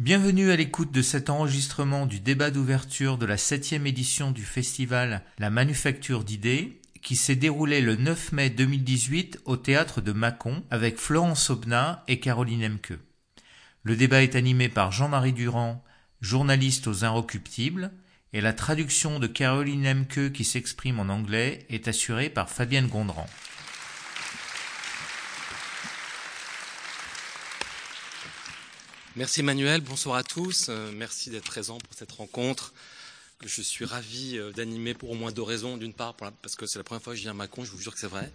Bienvenue à l'écoute de cet enregistrement du débat d'ouverture de la septième édition du festival La Manufacture d'idées qui s'est déroulé le 9 mai 2018 au théâtre de Mâcon avec Florence Aubenas et Caroline Emke. Le débat est animé par Jean-Marie Durand, journaliste aux Inrecuptibles, et la traduction de Caroline Emke qui s'exprime en anglais est assurée par Fabienne Gondran. Merci Emmanuel, bonsoir à tous. Euh, merci d'être présent pour cette rencontre que je suis ravi euh, d'animer pour au moins deux raisons. D'une part, parce que c'est la première fois que je viens à Macon, je vous jure que c'est vrai.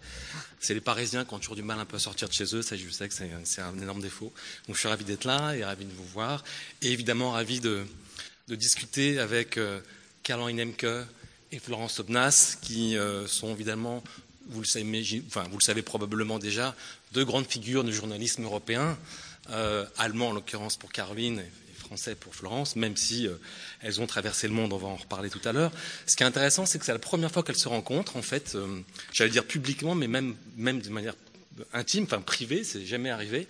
C'est les Parisiens qui ont toujours du mal un peu à sortir de chez eux, ça je sais que c'est un énorme défaut. Donc je suis ravi d'être là et ravi de vous voir. Et évidemment ravi de, discuter avec euh, Karl Nemke et Florence Obnas, qui sont évidemment, vous le, savez, enfin, vous le savez probablement déjà, deux grandes figures du journalisme européen. Euh, allemand en l'occurrence pour Caroline et français pour Florence, même si euh, elles ont traversé le monde, on va en reparler tout à l'heure. Ce qui est intéressant, c'est que c'est la première fois qu'elles se rencontrent, en fait, euh, j'allais dire publiquement, mais même, même de manière intime, enfin privée, c'est jamais arrivé.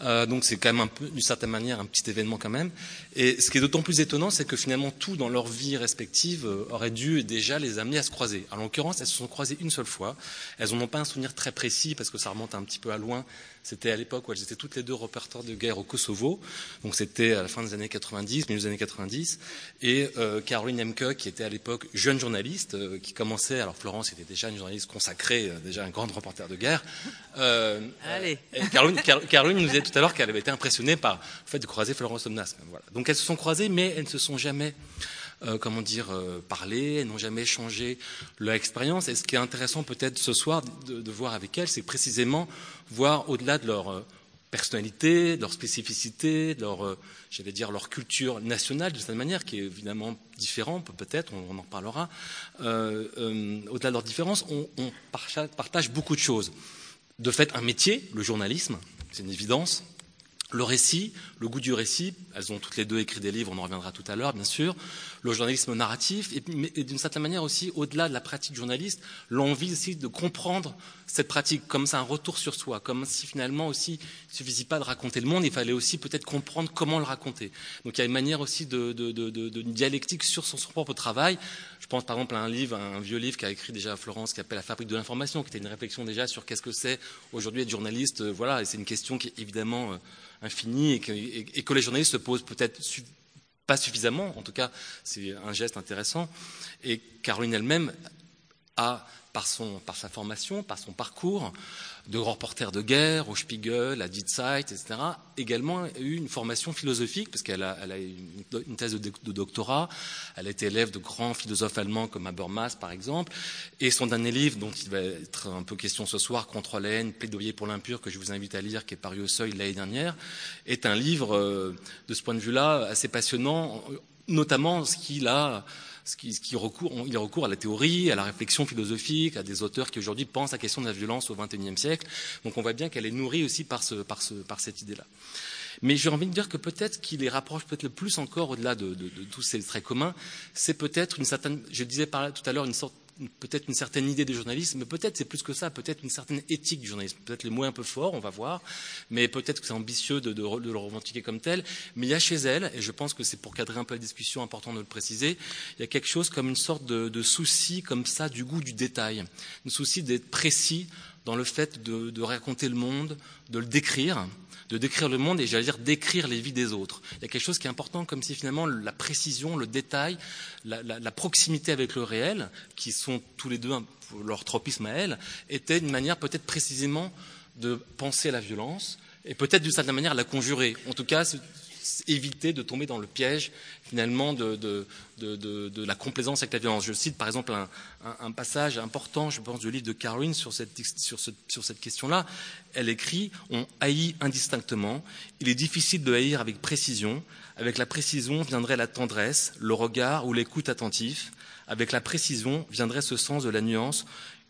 Euh, donc c'est quand même un peu, d'une certaine manière, un petit événement quand même. Et ce qui est d'autant plus étonnant, c'est que finalement tout dans leur vie respective euh, aurait dû déjà les amener à se croiser. En l'occurrence, elles se sont croisées une seule fois. Elles n'en ont pas un souvenir très précis parce que ça remonte un petit peu à loin. C'était à l'époque où elles étaient toutes les deux reporters de guerre au Kosovo. Donc c'était à la fin des années 90, milieu des années 90. Et euh, Caroline Emke, qui était à l'époque jeune journaliste, euh, qui commençait, alors Florence était déjà une journaliste consacrée, euh, déjà un grand reporter de guerre. Allez. Caroline, Caroline, nous disait tout à l'heure qu'elle avait été impressionnée par le fait de croiser Florence Omnas. Voilà. Donc elles se sont croisées, mais elles ne se sont jamais euh, comment dire, euh, parler, elles n'ont jamais changé leur expérience. Et ce qui est intéressant peut-être ce soir de, voir avec elles, c'est précisément voir au-delà de leur euh, personnalité, de leur spécificité, de leur, j'allais dire, leur culture nationale, de cette manière, qui est évidemment différente, peut-être, on, en parlera. au-delà de leurs différences, on partage beaucoup de choses. De fait, un métier, le journalisme, c'est une évidence, le récit, le goût du récit, elles ont toutes les deux écrit des livres, on en reviendra tout à l'heure, bien sûr. Le journalisme narratif, et, d'une certaine manière aussi, au-delà de la pratique journaliste, l'envie aussi de comprendre cette pratique, comme ça un retour sur soi, comme si finalement aussi, il ne suffisait pas de raconter le monde, il fallait aussi peut-être comprendre comment le raconter. Donc il y a une manière aussi de, dialectique sur son, propre travail. Je pense par exemple à un livre, un vieux livre qu'a écrit déjà Florence, qui s'appelle La fabrique de l'information, qui était une réflexion déjà sur qu'est-ce que c'est aujourd'hui être journaliste. Euh, voilà, et c'est une question qui est évidemment euh, infini et que, les journalistes se posent peut-être pas suffisamment. En tout cas, c'est un geste intéressant. Et Caroline elle-même a par, sa formation, par son parcours de grand reporter de guerre, au Spiegel, à Die Zeit, etc., également eu une formation philosophique, parce qu'elle a, une, thèse de, doctorat, elle a été élève de grands philosophes allemands comme Habermas, par exemple, et son dernier livre, dont il va être un peu question ce soir, Contre la haine, plaidoyer pour l'impur, que je vous invite à lire, qui est paru au Seuil l'année dernière, est un livre, euh, de ce point de vue-là, assez passionnant, notamment ce qu'il a ce qui, recourt, il recourt à la théorie, à la réflexion philosophique, à des auteurs qui aujourd'hui pensent à la question de la violence au XXIe siècle. Donc on voit bien qu'elle est nourrie aussi par, cette idée-là. Mais j'ai envie de dire que peut-être qui les rapproche peut-être le plus encore au-delà de, de, tous ces traits communs, c'est peut-être une certaine, je disais par tout à l'heure, une sorte peut-être une certaine idée du journalisme, mais peut-être c'est plus que ça, peut-être une certaine éthique du journalisme. Peut-être les mots un peu forts, on va voir, mais peut-être que c'est ambitieux de, le revendiquer comme tel. Mais il y a chez elle, et je pense que c'est pour cadrer un peu la discussion important de le préciser, il y a quelque chose comme une sorte de, de souci comme ça du goût du détail, un souci d'être précis dans le fait de, raconter le monde, de le décrire, de décrire le monde et j'allais dire décrire les vies des autres. Il y a quelque chose qui est important, comme si finalement la précision, le détail, la, proximité avec le réel, qui sont tous les deux leur tropisme à elle, était une manière peut-être précisément de penser à la violence et peut-être d'une certaine manière la conjurer. En tout cas, éviter de tomber dans le piège finalement de, la complaisance avec la violence. Je cite par exemple un, passage important, je pense, du livre de Caroline sur cette, sur cette question-là. Elle écrit On haït indistinctement. Il est difficile de haïr avec précision. Avec la précision viendrait la tendresse, le regard ou l'écoute attentif. Avec la précision viendrait ce sens de la nuance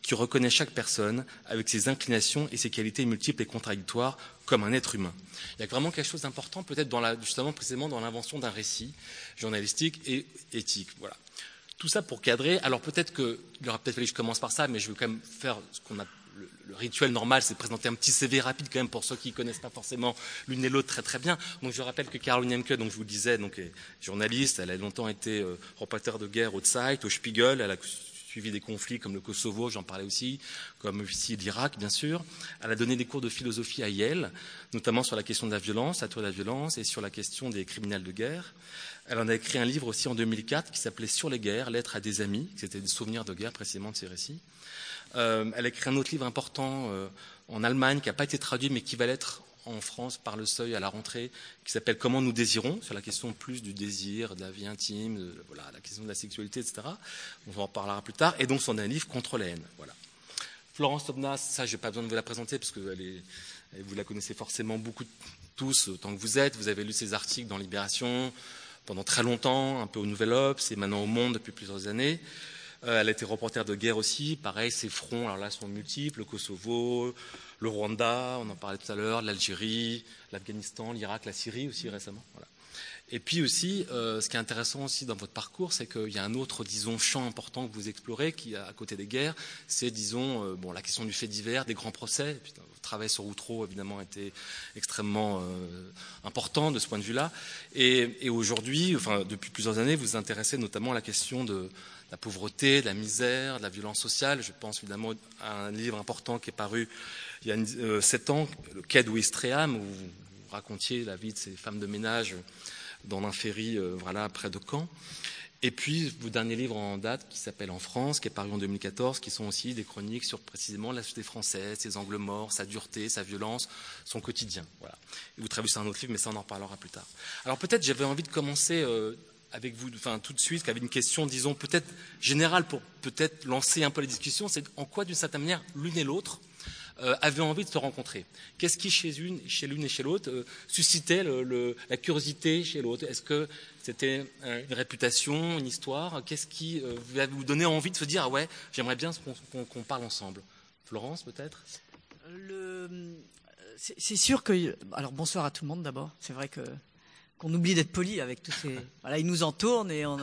qui reconnaît chaque personne avec ses inclinations et ses qualités multiples et contradictoires comme un être humain. Il y a vraiment quelque chose d'important, peut-être justement précisément dans l'invention d'un récit journalistique et éthique. Voilà. Tout ça pour cadrer. Alors peut-être qu'il aura peut-être fallu que je commence par ça, mais je vais quand même faire ce qu'on a le, rituel normal, c'est présenter un petit CV rapide quand même pour ceux qui ne connaissent pas forcément l'une et l'autre très très bien. Donc je rappelle que Caroline Emke, donc je vous le disais, donc est journaliste, elle a longtemps été euh, reporter de guerre au Zeit, au Spiegel, suivi des conflits comme le Kosovo, j'en parlais aussi, comme aussi l'Irak, bien sûr. Elle a donné des cours de philosophie à Yale, notamment sur la question de la violence, la tour de la violence, et sur la question des criminels de guerre. Elle en a écrit un livre aussi en 2004 qui s'appelait Sur les guerres, lettres à des amis, c'était des souvenirs de guerre précisément de ces récits. Euh, elle a écrit un autre livre important euh, en Allemagne qui n'a pas été traduit mais qui va l'être en France par le seuil à la rentrée, qui s'appelle Comment nous désirons, sur la question plus du désir, de la vie intime, de, voilà, la question de la sexualité, etc. On en reparlera plus tard. Et donc, son un livre contre la haine. Voilà. Florence Tobnas, ça, je n'ai pas besoin de vous la présenter parce que vous la connaissez forcément beaucoup tous, autant que vous êtes. Vous avez lu ses articles dans Libération pendant très longtemps, un peu au Nouvel Obs et maintenant au Monde depuis plusieurs années. Euh, elle a été reporter de guerre aussi. Pareil, ses fronts, alors là, sont multiples. Le Kosovo, le Rwanda, on en parlait tout à l'heure, l'Algérie, l'Afghanistan, l'Irak, la Syrie aussi récemment. Et puis aussi, euh, ce qui est intéressant aussi dans votre parcours, c'est qu'il y a un autre, disons, champ important que vous explorez, qui à côté des guerres, c'est, disons, euh, bon, la question du fait divers, des grands procès. Puis, votre travail sur Outreau, évidemment, a été extrêmement euh, important de ce point de vue-là. Et, et aujourd'hui, enfin, depuis plusieurs années, vous vous intéressez notamment à la question de la pauvreté, la misère, la violence sociale. Je pense évidemment à un livre important qui est paru il y a euh, sept ans, le Quai d'Ouistreham, où vous racontiez la vie de ces femmes de ménage dans ferry euh, voilà, près de Caen. Et puis, vos derniers livres en date, qui s'appelle En France, qui est paru en 2014, qui sont aussi des chroniques sur précisément la société française, ses angles morts, sa dureté, sa violence, son quotidien. Voilà. Vous traduisez un autre livre, mais ça, on en reparlera plus tard. Alors, peut-être, j'avais envie de commencer euh, avec vous, enfin, tout de suite, avec une question, disons, peut-être générale, pour peut-être lancer un peu la discussion, c'est en quoi, d'une certaine manière, l'une et l'autre, euh, avaient envie de se rencontrer? Qu'est-ce qui, chez l'une chez et chez l'autre, euh, suscitait la curiosité chez l'autre? Est-ce que c'était une réputation, une histoire? Qu'est-ce qui euh, vous donnait envie de se dire ah ouais, j'aimerais bien qu'on parle ensemble? Florence, peut-être? C'est sûr que. Alors bonsoir à tout le monde d'abord. C'est vrai que qu'on oublie d'être poli avec tous ces. Voilà, ils nous entourent et on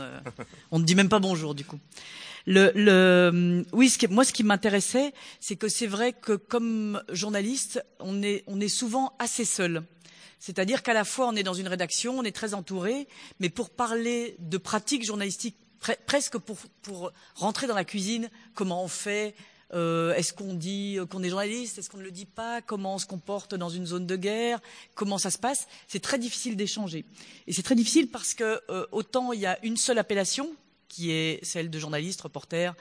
ne dit même pas bonjour du coup. Le, le, oui, ce qui, moi, ce qui m'intéressait, c'est que c'est vrai que comme journaliste, on est, on est souvent assez seul. C'est-à-dire qu'à la fois, on est dans une rédaction, on est très entouré, mais pour parler de pratiques journalistiques, presque pour, pour, rentrer dans la cuisine, comment on fait, euh, est-ce qu'on dit qu'on est journaliste? Est-ce qu'on ne le dit pas? Comment on se comporte dans une zone de guerre? Comment ça se passe? C'est très difficile d'échanger. Et c'est très difficile parce que euh, autant il y a une seule appellation, qui est celle de journalistes, reporters,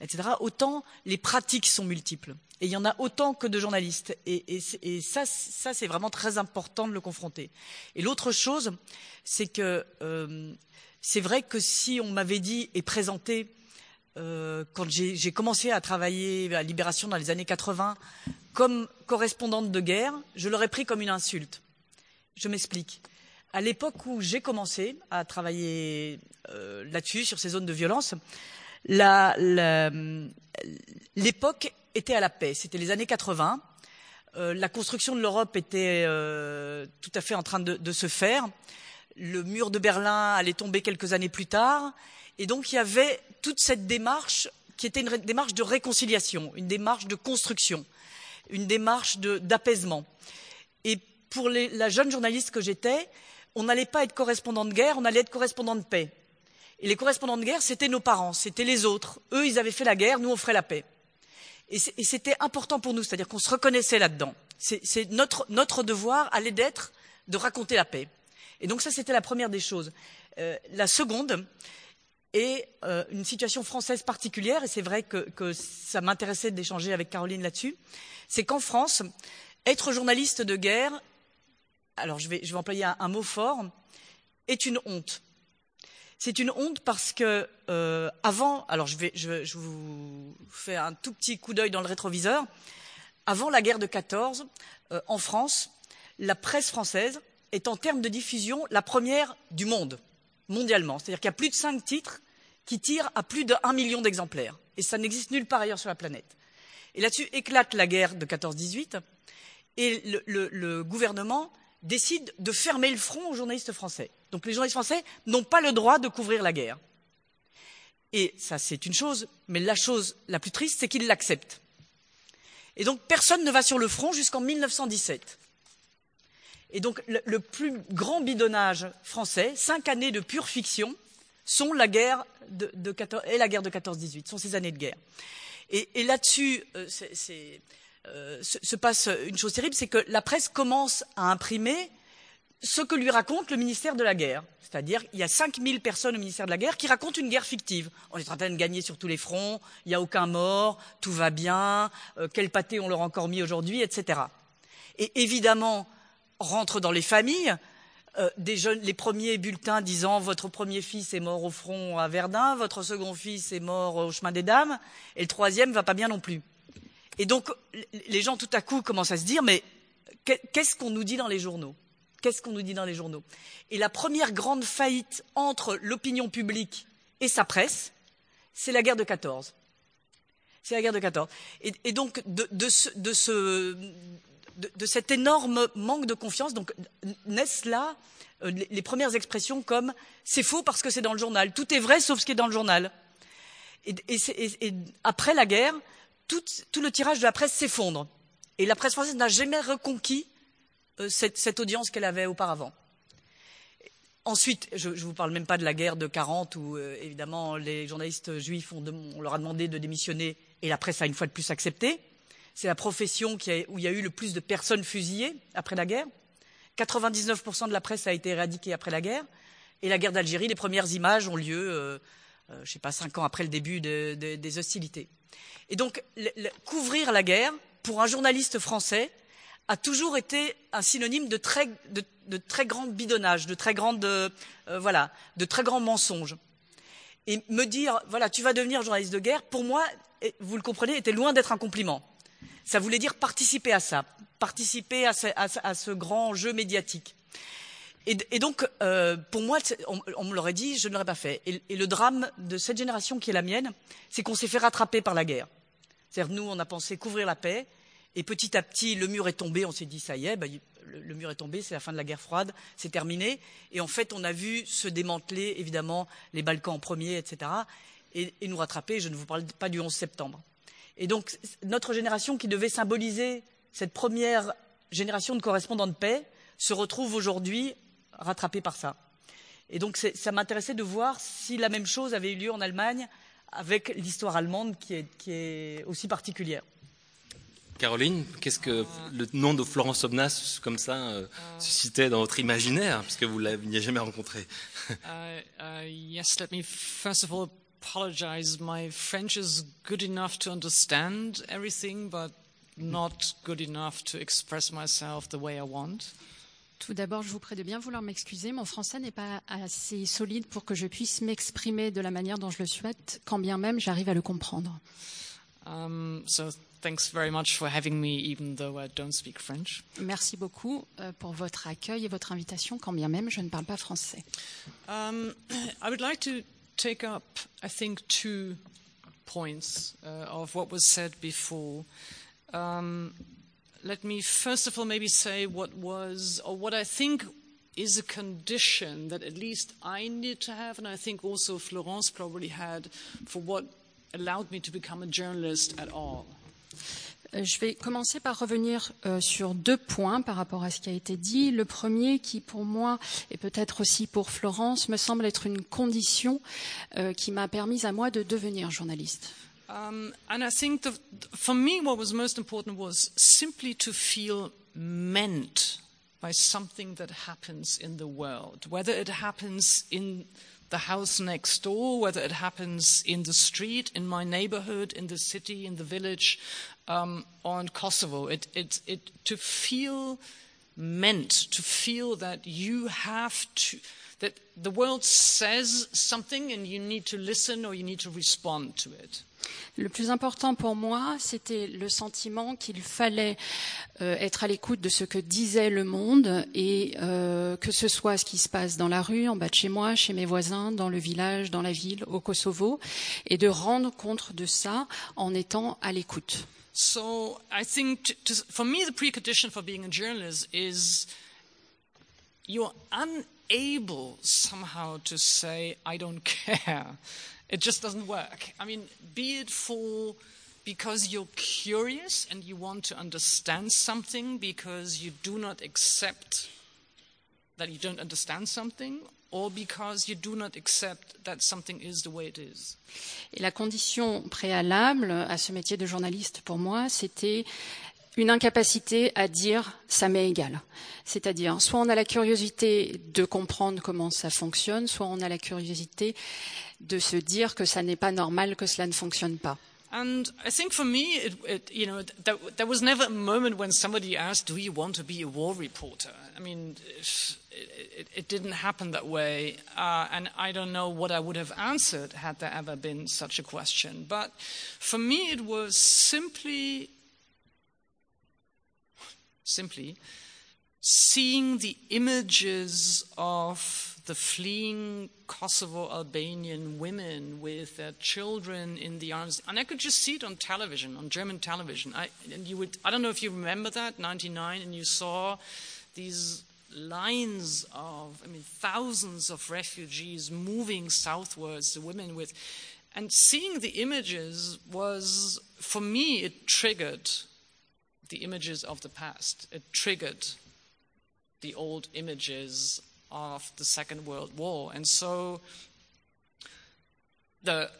etc., autant les pratiques sont multiples. Et il y en a autant que de journalistes. Et, ça, c'est vraiment très important de le confronter. Et l'autre chose, c'est que euh, c'est vrai que si on m'avait dit et présenté, euh, quand j'ai commencé à travailler à Libération dans les années 80, comme correspondante de guerre, je l'aurais pris comme une insulte. Je m'explique. À l'époque où j'ai commencé à travailler euh, là-dessus, sur ces zones de violence, l'époque était à la paix. C'était les années 80. Euh, la construction de l'Europe était tout à fait en train de, se faire. Le mur de Berlin allait tomber quelques années plus tard. Et donc il y avait toute cette démarche qui était une démarche de réconciliation, une démarche de construction, une démarche d'apaisement. Et pour la jeune journaliste que j'étais, on n'allait pas être correspondant de guerre, on allait être correspondant de paix. Et les correspondants de guerre, c'était nos parents, c'était les autres. Eux, ils avaient fait la guerre, nous, on ferait la paix. Et c'était important pour nous, c'est-à-dire qu'on se reconnaissait là-dedans. C'est notre, devoir allait d'être de raconter la paix. Et donc ça, c'était la première des choses. Euh, la seconde est euh, une situation française particulière, et c'est vrai que, ça m'intéressait d'échanger avec Caroline là-dessus, c'est qu'en France, être journaliste de guerre alors je vais, employer un, mot fort, est une honte. C'est une honte parce que euh, avant, alors je, vais, je, vous fais un tout petit coup d'œil dans le rétroviseur, avant la guerre de 14, euh, en France, la presse française est en termes de diffusion la première du monde, mondialement. C'est-à-dire qu'il y a plus de cinq titres qui tirent à plus de 1 million d'exemplaires. Et ça n'existe nulle part ailleurs sur la planète. Et là-dessus éclate la guerre de 14-18 et le gouvernement décide de fermer le front aux journalistes français. Donc les journalistes français n'ont pas le droit de couvrir la guerre. Et ça, c'est une chose, mais la chose la plus triste, c'est qu'ils l'acceptent. Et donc personne ne va sur le front jusqu'en 1917. Et donc le, plus grand bidonnage français, cinq années de pure fiction, sont la guerre de, et la guerre de 14-18, sont ces années de guerre. Et, là-dessus, euh, euh, se passe une chose terrible, c'est que la presse commence à imprimer ce que lui raconte le ministère de la guerre. C'est-à-dire, il y a 5000 personnes au ministère de la guerre qui racontent une guerre fictive. On est en train de gagner sur tous les fronts, il n'y a aucun mort, tout va bien, euh, quel pâté on leur a encore mis aujourd'hui, etc. Et évidemment, rentrent dans les familles euh, les premiers bulletins disant votre premier fils est mort au front à Verdun, votre second fils est mort au chemin des dames, et le troisième va pas bien non plus. Et donc, les gens tout à coup commencent à se dire mais qu'est-ce qu'on nous dit dans les journaux? Qu'est-ce qu'on nous dit dans les journaux? Et la première grande faillite entre l'opinion publique et sa presse, c'est la guerre de 14. C'est la guerre de 14. Et, donc, de, cet énorme manque de confiance, donc naissent là euh, les, premières expressions comme c'est faux parce que c'est dans le journal. Tout est vrai sauf ce qui est dans le journal. Et, après la guerre, tout, tout le tirage de la presse s'effondre. Et la presse française n'a jamais reconquis euh, cette, audience qu'elle avait auparavant. Ensuite, je ne vous parle même pas de la guerre de 40 où euh, évidemment les journalistes juifs ont on leur a demandé de démissionner et la presse a une fois de plus accepté. C'est la profession où il y a eu le plus de personnes fusillées après la guerre. 99% de la presse a été éradiquée après la guerre. Et la guerre d'Algérie, les premières images ont lieu, euh, je ne sais pas, cinq ans après le début des hostilités. Et donc, couvrir la guerre, pour un journaliste français, a toujours été un synonyme de très, de, très grand bidonnage, de très grande, euh, voilà, de très grands mensonges. Et me dire, voilà, tu vas devenir journaliste de guerre, pour moi, vous le comprenez, était loin d'être un compliment. Ça voulait dire participer à ça, participer à ce, grand jeu médiatique. Et, donc, euh, pour moi, on, me l'aurait dit, je ne l'aurais pas fait. Et, le drame de cette génération qui est la mienne, c'est qu'on s'est fait rattraper par la guerre. C'est-à-dire, nous, on a pensé couvrir la paix, et petit à petit, le mur est tombé, on s'est dit, ça y est, bah, le, mur est tombé, c'est la fin de la guerre froide, c'est terminé. Et en fait, on a vu se démanteler, évidemment, les Balkans en premier, etc. Et, nous rattraper, je ne vous parle pas du 11 septembre. Et donc, notre génération qui devait symboliser cette première génération de correspondants de paix se retrouve aujourd'hui rattrapée par ça. Et donc, ça m'intéressait de voir si la même chose avait eu lieu en Allemagne avec l'histoire allemande qui est aussi particulière. Caroline, qu'est-ce que le nom de Florence Obnas, comme ça, euh, suscitait dans votre imaginaire, puisque vous ne l'aviez jamais rencontré? Uh, uh, Yes, let me first of all apologize. My French is good enough to understand everything, but not good enough to express myself the way I want. Tout d'abord, je vous prie de bien vouloir m'excuser. Mon français n'est pas assez solide pour que je puisse m'exprimer de la manière dont je le souhaite, quand bien même j'arrive à le comprendre. Um, so Thanks very much for having me, even though I don't speak French. Merci beaucoup euh, pour votre accueil et votre invitation, quand bien même je ne parle pas français. Um, I would like to take up, I think, two points uh, of what was said before. Um, let me first of all maybe say what was, or what I think is a condition that at least I need to have, and I think also Florence probably had, for what allowed me to become a journalist at all. Euh, je vais commencer par revenir euh, sur deux points par rapport à ce qui a été dit. Le premier, qui pour moi et peut-être aussi pour Florence, me semble être une condition euh, qui m'a permis à moi de devenir journaliste. Um, and I think the, for me, what was most important was simply to feel meant by something that happens in the world, whether it happens in the house next door, whether it happens in the street, in my neighborhood, in the city, in the village, um, or in Kosovo. It, it, it, to feel meant, to feel that you have to, that the world says something and you need to listen or you need to respond to it. Le plus important pour moi, c'était le sentiment qu'il fallait euh, être à l'écoute de ce que disait le monde et euh, que ce soit ce qui se passe dans la rue, en bas de chez moi, chez mes voisins, dans le village, dans la ville, au Kosovo, et de rendre compte de ça en étant à l'écoute. So I think for me the precondition for being a journalist is you're unable somehow to say I don't care. It just doesn't work. I mean, be it for because you're curious and you want to understand something because you do not accept that you don't understand something or because you do not accept that something is the way it is. Et la condition préalable à ce métier de journaliste pour moi, c'était une incapacité à dire ça m'est égal. C'est-à-dire, soit on a la curiosité de comprendre comment ça fonctionne, soit on a la curiosité de se dire que ça n'est pas normal que cela ne fonctionne pas. And I think for me, it, it, you know, there, there was never a moment when somebody asked, "Do you want to be a war reporter?" I mean, it, it, didn't happen that way, uh, and I don't know what I would have answered had there ever been such a question. But for me, it was simply, simply seeing the images of the fleeing Kosovo Albanian women with their children in the arms. And I could just see it on television, on German television. I, and you would, I don't know if you remember that, 99, and you saw these lines of, I mean, thousands of refugees moving southwards, the women with. And seeing the images was, for me, it triggered the images of the past. It triggered the old images of the Second World War. And so the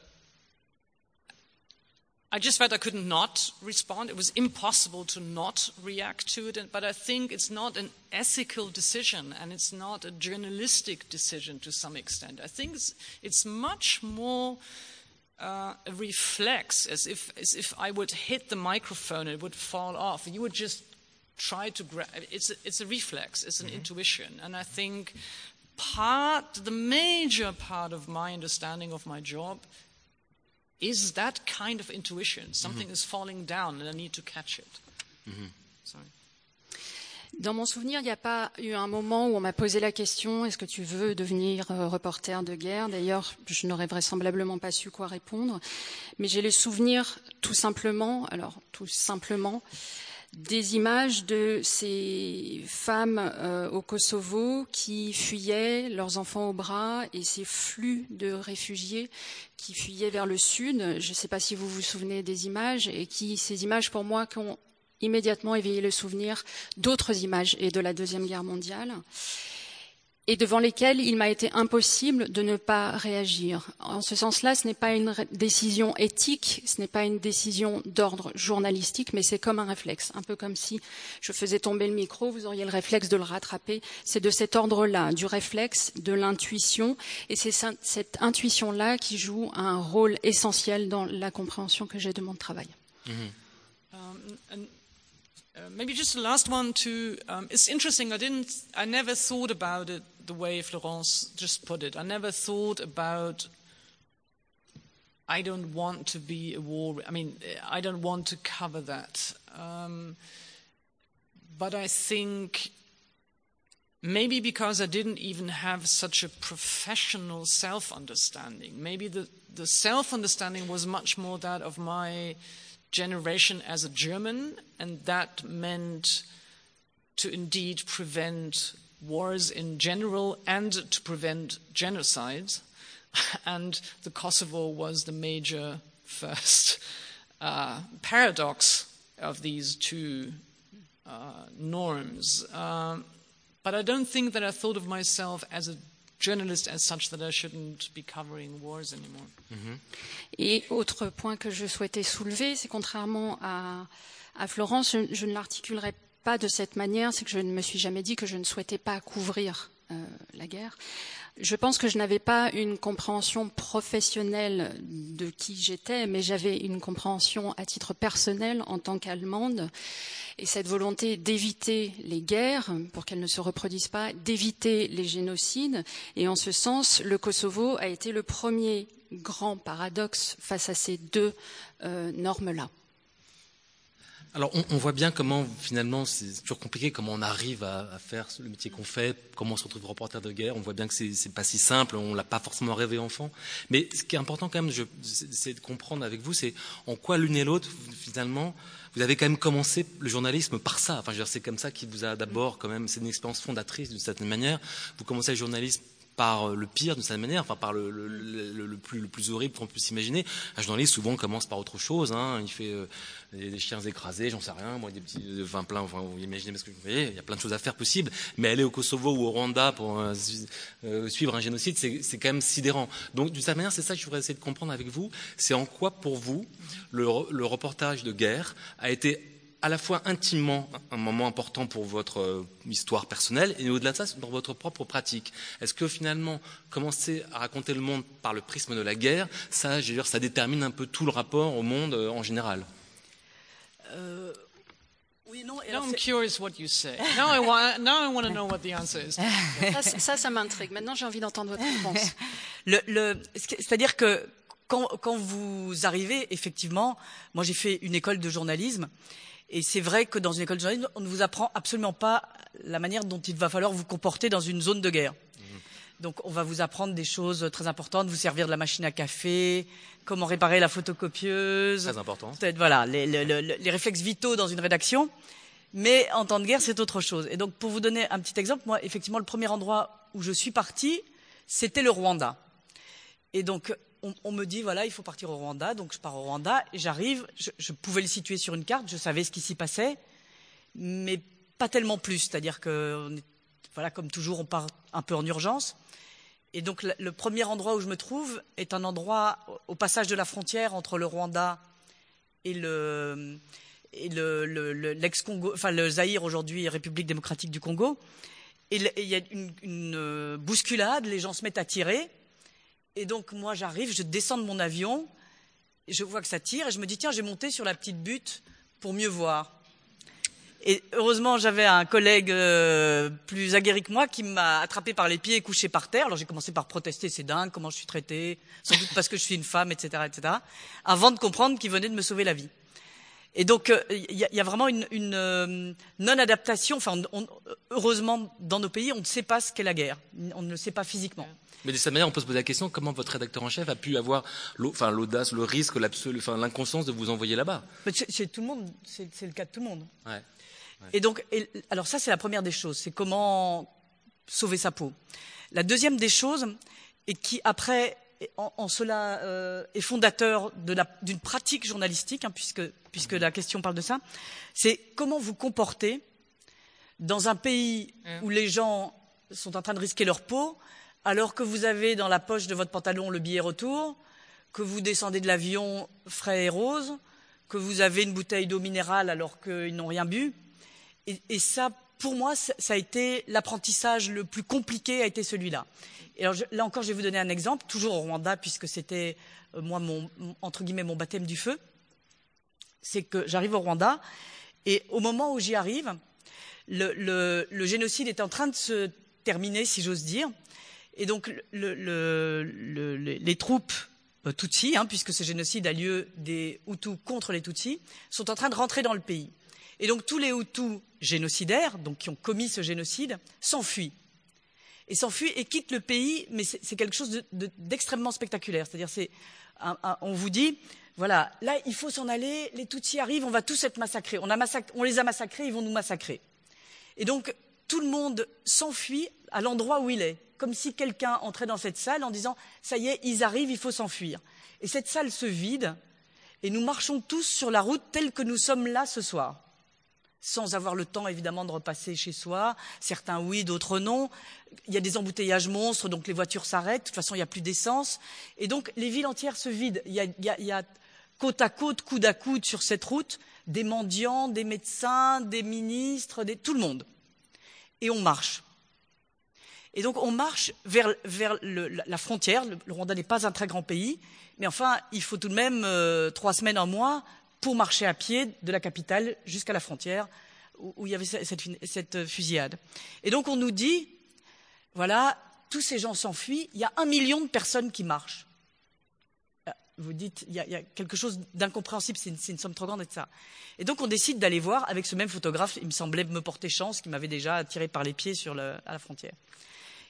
I just felt I could not respond. It was impossible to not react to it. But I think it's not an ethical decision and it's not a journalistic decision to some extent. I think it's, it's much more uh, a reflex, as if, as if I would hit the microphone and it would fall off. You would just try to grab it's a, it's a reflex it's an mm-hmm. intuition and i think part the major part of my understanding of my job is that kind of intuition something mm-hmm. is falling down and i need to catch it mm-hmm. sorry Dans mon souvenir, il n'y a pas eu un moment où on m'a posé la question est-ce que tu veux devenir euh, reporter de guerre? D'ailleurs, je n'aurais vraisemblablement pas su quoi répondre. Mais j'ai le souvenir, tout simplement, alors tout simplement, des images de ces femmes euh, au Kosovo qui fuyaient leurs enfants au bras et ces flux de réfugiés qui fuyaient vers le sud. Je ne sais pas si vous vous souvenez des images et qui, ces images pour moi, qui ont immédiatement éveillé le souvenir d'autres images et de la Deuxième Guerre mondiale et devant lesquels il m'a été impossible de ne pas réagir. En ce sens-là, ce n'est pas une décision éthique, ce n'est pas une décision d'ordre journalistique, mais c'est comme un réflexe, un peu comme si je faisais tomber le micro, vous auriez le réflexe de le rattraper. C'est de cet ordre-là, du réflexe, de l'intuition, et c'est cette intuition-là qui joue un rôle essentiel dans la compréhension que j'ai de mon travail. Mm -hmm. um, Uh, maybe just the last one too. Um, it's interesting. I didn't. I never thought about it the way Florence just put it. I never thought about. I don't want to be a war. I mean, I don't want to cover that. Um, but I think maybe because I didn't even have such a professional self understanding. Maybe the, the self understanding was much more that of my generation as a German, and that meant to indeed prevent wars in general and to prevent genocides. And the Kosovo was the major first uh, paradox of these two uh, norms. Um, but I don't think that I thought of myself as a journalist as such that I shouldn't be covering wars anymore. Et autre point que je souhaitais soulever, c'est contrairement à, Florence, je, ne l'articulerai pas de cette manière, c'est que je ne me suis jamais dit que je ne souhaitais pas couvrir la guerre. Je pense que je n'avais pas une compréhension professionnelle de qui j'étais, mais j'avais une compréhension à titre personnel en tant qu'Allemande. Et cette volonté d'éviter les guerres, pour qu'elles ne se reproduisent pas, d'éviter les génocides. Et en ce sens, le Kosovo a été le premier grand paradoxe face à ces deux euh, normes-là. Alors, on, voit bien comment, finalement, c'est toujours compliqué, comment on arrive à, faire le métier qu'on fait, comment on se retrouve reporter de guerre. On voit bien que c'est pas si simple, on l'a pas forcément rêvé enfant. Mais ce qui est important quand même, c'est de comprendre avec vous, c'est en quoi l'une et l'autre, finalement, vous avez quand même commencé le journalisme par ça. Enfin, c'est comme ça qui vous a d'abord, quand même, c'est une expérience fondatrice d'une certaine manière. Vous commencez le journalisme par le pire d'une certaine manière, enfin par le, le, le, le plus, le plus horrible qu'on puisse imaginer. Un journaliste souvent commence par autre chose. Hein. Il fait euh, des, chiens écrasés, j'en sais rien, moi des petits euh, vins pleins. Enfin, vous imaginez ce que vous voyez. Il y a plein de choses à faire possibles. Mais aller au Kosovo ou au Rwanda pour euh, euh, suivre un génocide, c'est quand même sidérant. Donc d'une certaine manière, c'est ça que je voudrais essayer de comprendre avec vous. C'est en quoi, pour vous, le reportage de guerre a été à la fois intimement un moment important pour votre euh, histoire personnelle et au-delà de ça, dans votre propre pratique. Est-ce que finalement, commencer à raconter le monde par le prisme de la guerre, ça, je veux dire, ça détermine un peu tout le rapport au monde euh, en général? Euh... Oui, non, Now I'm curious what you say. Now I, want, now I want to know what the answer is. ça, ça, ça m'intrigue. Maintenant, j'ai envie d'entendre votre réponse. Le, le, C'est-à-dire que quand, quand, vous arrivez, effectivement, moi j'ai fait une école de journalisme, et c'est vrai que dans une école de journalisme, on ne vous apprend absolument pas la manière dont il va falloir vous comporter dans une zone de guerre. Mmh. Donc, on va vous apprendre des choses très importantes, vous servir de la machine à café, comment réparer la photocopieuse. Très important. Peut-être, voilà, les, les, réflexes vitaux dans une rédaction. Mais en temps de guerre, c'est autre chose. Et donc, pour vous donner un petit exemple, moi, effectivement, le premier endroit où je suis partie, c'était le Rwanda. Et donc, on, me dit voilà, il faut partir au Rwanda, donc je pars au Rwanda, j'arrive, je, pouvais le situer sur une carte, je savais ce qui s'y passait, mais pas tellement plus, c'est-à-dire que voilà, comme toujours, on part un peu en urgence. Et donc le, premier endroit où je me trouve est un endroit au passage de la frontière entre le Rwanda et le et le, le, le l'ex-Congo, enfin le Zaïre aujourd'hui, République démocratique du Congo. Et il y a une, une bousculade, les gens se mettent à tirer. Et donc, moi, j'arrive, je descends de mon avion, je vois que ça tire, et je me dis, tiens, j'ai monté sur la petite butte pour mieux voir. Et heureusement, j'avais un collègue euh, plus aguerri que moi qui m'a attrapé par les pieds et couché par terre. Alors j'ai commencé par protester, c'est dingue, comment je suis traitée, sans doute parce que je suis une femme, etc., etc., avant de comprendre qu'il venait de me sauver la vie. Et donc, il euh, y, y, a vraiment une, une euh, non-adaptation. Enfin, on, on, heureusement, dans nos pays, on ne sait pas ce qu'est la guerre. On ne le sait pas physiquement. Mais de cette manière, on peut se poser la question comment votre rédacteur en chef a pu avoir l'audace, le risque, l'inconscience de vous envoyer là-bas? C'est tout le monde, c'est le cas de tout le monde. Ouais. Ouais. Et donc, et, alors ça, c'est la première des choses, c'est comment sauver sa peau. La deuxième des choses, et qui après, en, en cela euh, est fondateur d'une pratique journalistique, hein, puisque, puisque la question parle de ça, c'est comment vous comporter dans un pays où les gens sont en train de risquer leur peau, alors que vous avez dans la poche de votre pantalon le billet retour, que vous descendez de l'avion frais et rose, que vous avez une bouteille d'eau minérale alors qu'ils n'ont rien bu. Et, et, ça, pour moi, ça, a été l'apprentissage le plus compliqué a été celui-là. Et là encore, je vais vous donner un exemple, toujours au Rwanda, puisque c'était, euh, moi, mon, entre guillemets, mon baptême du feu. C'est que j'arrive au Rwanda, et au moment où j'y arrive, le, génocide est en train de se terminer, si j'ose dire. Et donc le, le, le, les troupes euh, Tutsis, hein, puisque ce génocide a lieu des Hutus contre les Tutsis, sont en train de rentrer dans le pays. Et donc tous les Hutus génocidaires, donc qui ont commis ce génocide, s'enfuient. Et s'enfuient et quittent le pays, mais c'est quelque chose d'extrêmement de, de, spectaculaire. C'est-à-dire, c'est, on vous dit, voilà, là il faut s'en aller, les Tutsis arrivent, on va tous être massacrés. Massacré, on les a massacrés, ils vont nous massacrer. Et donc tout le monde s'enfuit à l'endroit où il est comme si quelqu'un entrait dans cette salle en disant Ça y est, ils arrivent, il faut s'enfuir. Et cette salle se vide, et nous marchons tous sur la route telle que nous sommes là ce soir, sans avoir le temps évidemment de repasser chez soi. Certains oui, d'autres non. Il y a des embouteillages monstres, donc les voitures s'arrêtent. De toute façon, il n'y a plus d'essence. Et donc les villes entières se vident. Il y a, il y a, il y a côte à côte, coude à coude sur cette route, des mendiants, des médecins, des ministres, des... tout le monde. Et on marche. Et donc on marche vers, vers la frontière. Le, le Rwanda n'est pas un très grand pays, mais enfin, il faut tout de même euh, trois semaines, un mois pour marcher à pied de la capitale jusqu'à la frontière où, il y avait cette, fusillade. Et donc on nous dit, voilà, tous ces gens s'enfuient, il y a un million de personnes qui marchent. Euh, Vous dites, il y a, quelque chose d'incompréhensible, c'est une, somme trop grande, etc. Et donc on décide d'aller voir avec ce même photographe, il me semblait me porter chance, qui m'avait déjà tiré par les pieds sur à la frontière.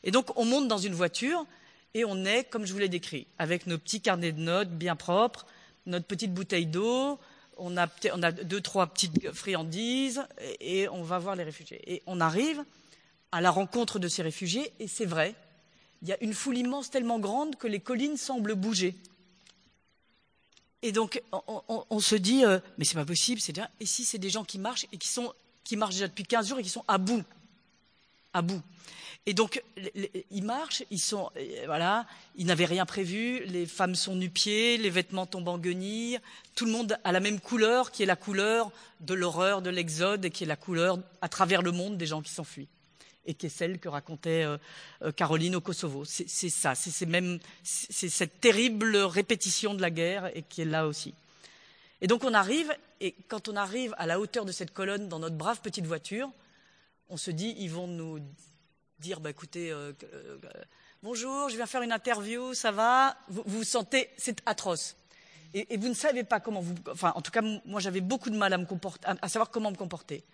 Et donc on monte dans une voiture et on est, comme je vous l'ai décrit, avec nos petits carnets de notes bien propres, notre petite bouteille d'eau, on a, deux, trois petites friandises et, on va voir les réfugiés. Et on arrive à la rencontre de ces réfugiés et c'est vrai, il y a une foule immense tellement grande que les collines semblent bouger. Et donc, on, se dit, euh, mais c'est pas possible, c'est bien. Et si c'est des gens qui marchent et qui sont, qui marchent déjà depuis 15 jours et qui sont à bout, à bout. Et donc, ils marchent, ils sont, euh, voilà, ils n'avaient rien prévu, les femmes sont nu-pieds, les vêtements tombent en guenilles, tout le monde a la même couleur, qui est la couleur de l'horreur, de l'exode, et qui est la couleur à travers le monde des gens qui s'enfuient. Et qui est celle que racontait euh, euh, Caroline au Kosovo. C'est ça, c'est même, c'est cette terrible répétition de la guerre et qui est là aussi. Et donc on arrive, et quand on arrive à la hauteur de cette colonne dans notre brave petite voiture, on se dit, ils vont nous dire bah, écoutez, euh, euh, bonjour, je viens faire une interview, ça va? Vous vous sentez, c'est atroce. Et, vous ne savez pas comment vous. Enfin, en tout cas, moi, j'avais beaucoup de mal à, me comporter, à, savoir comment me comporter.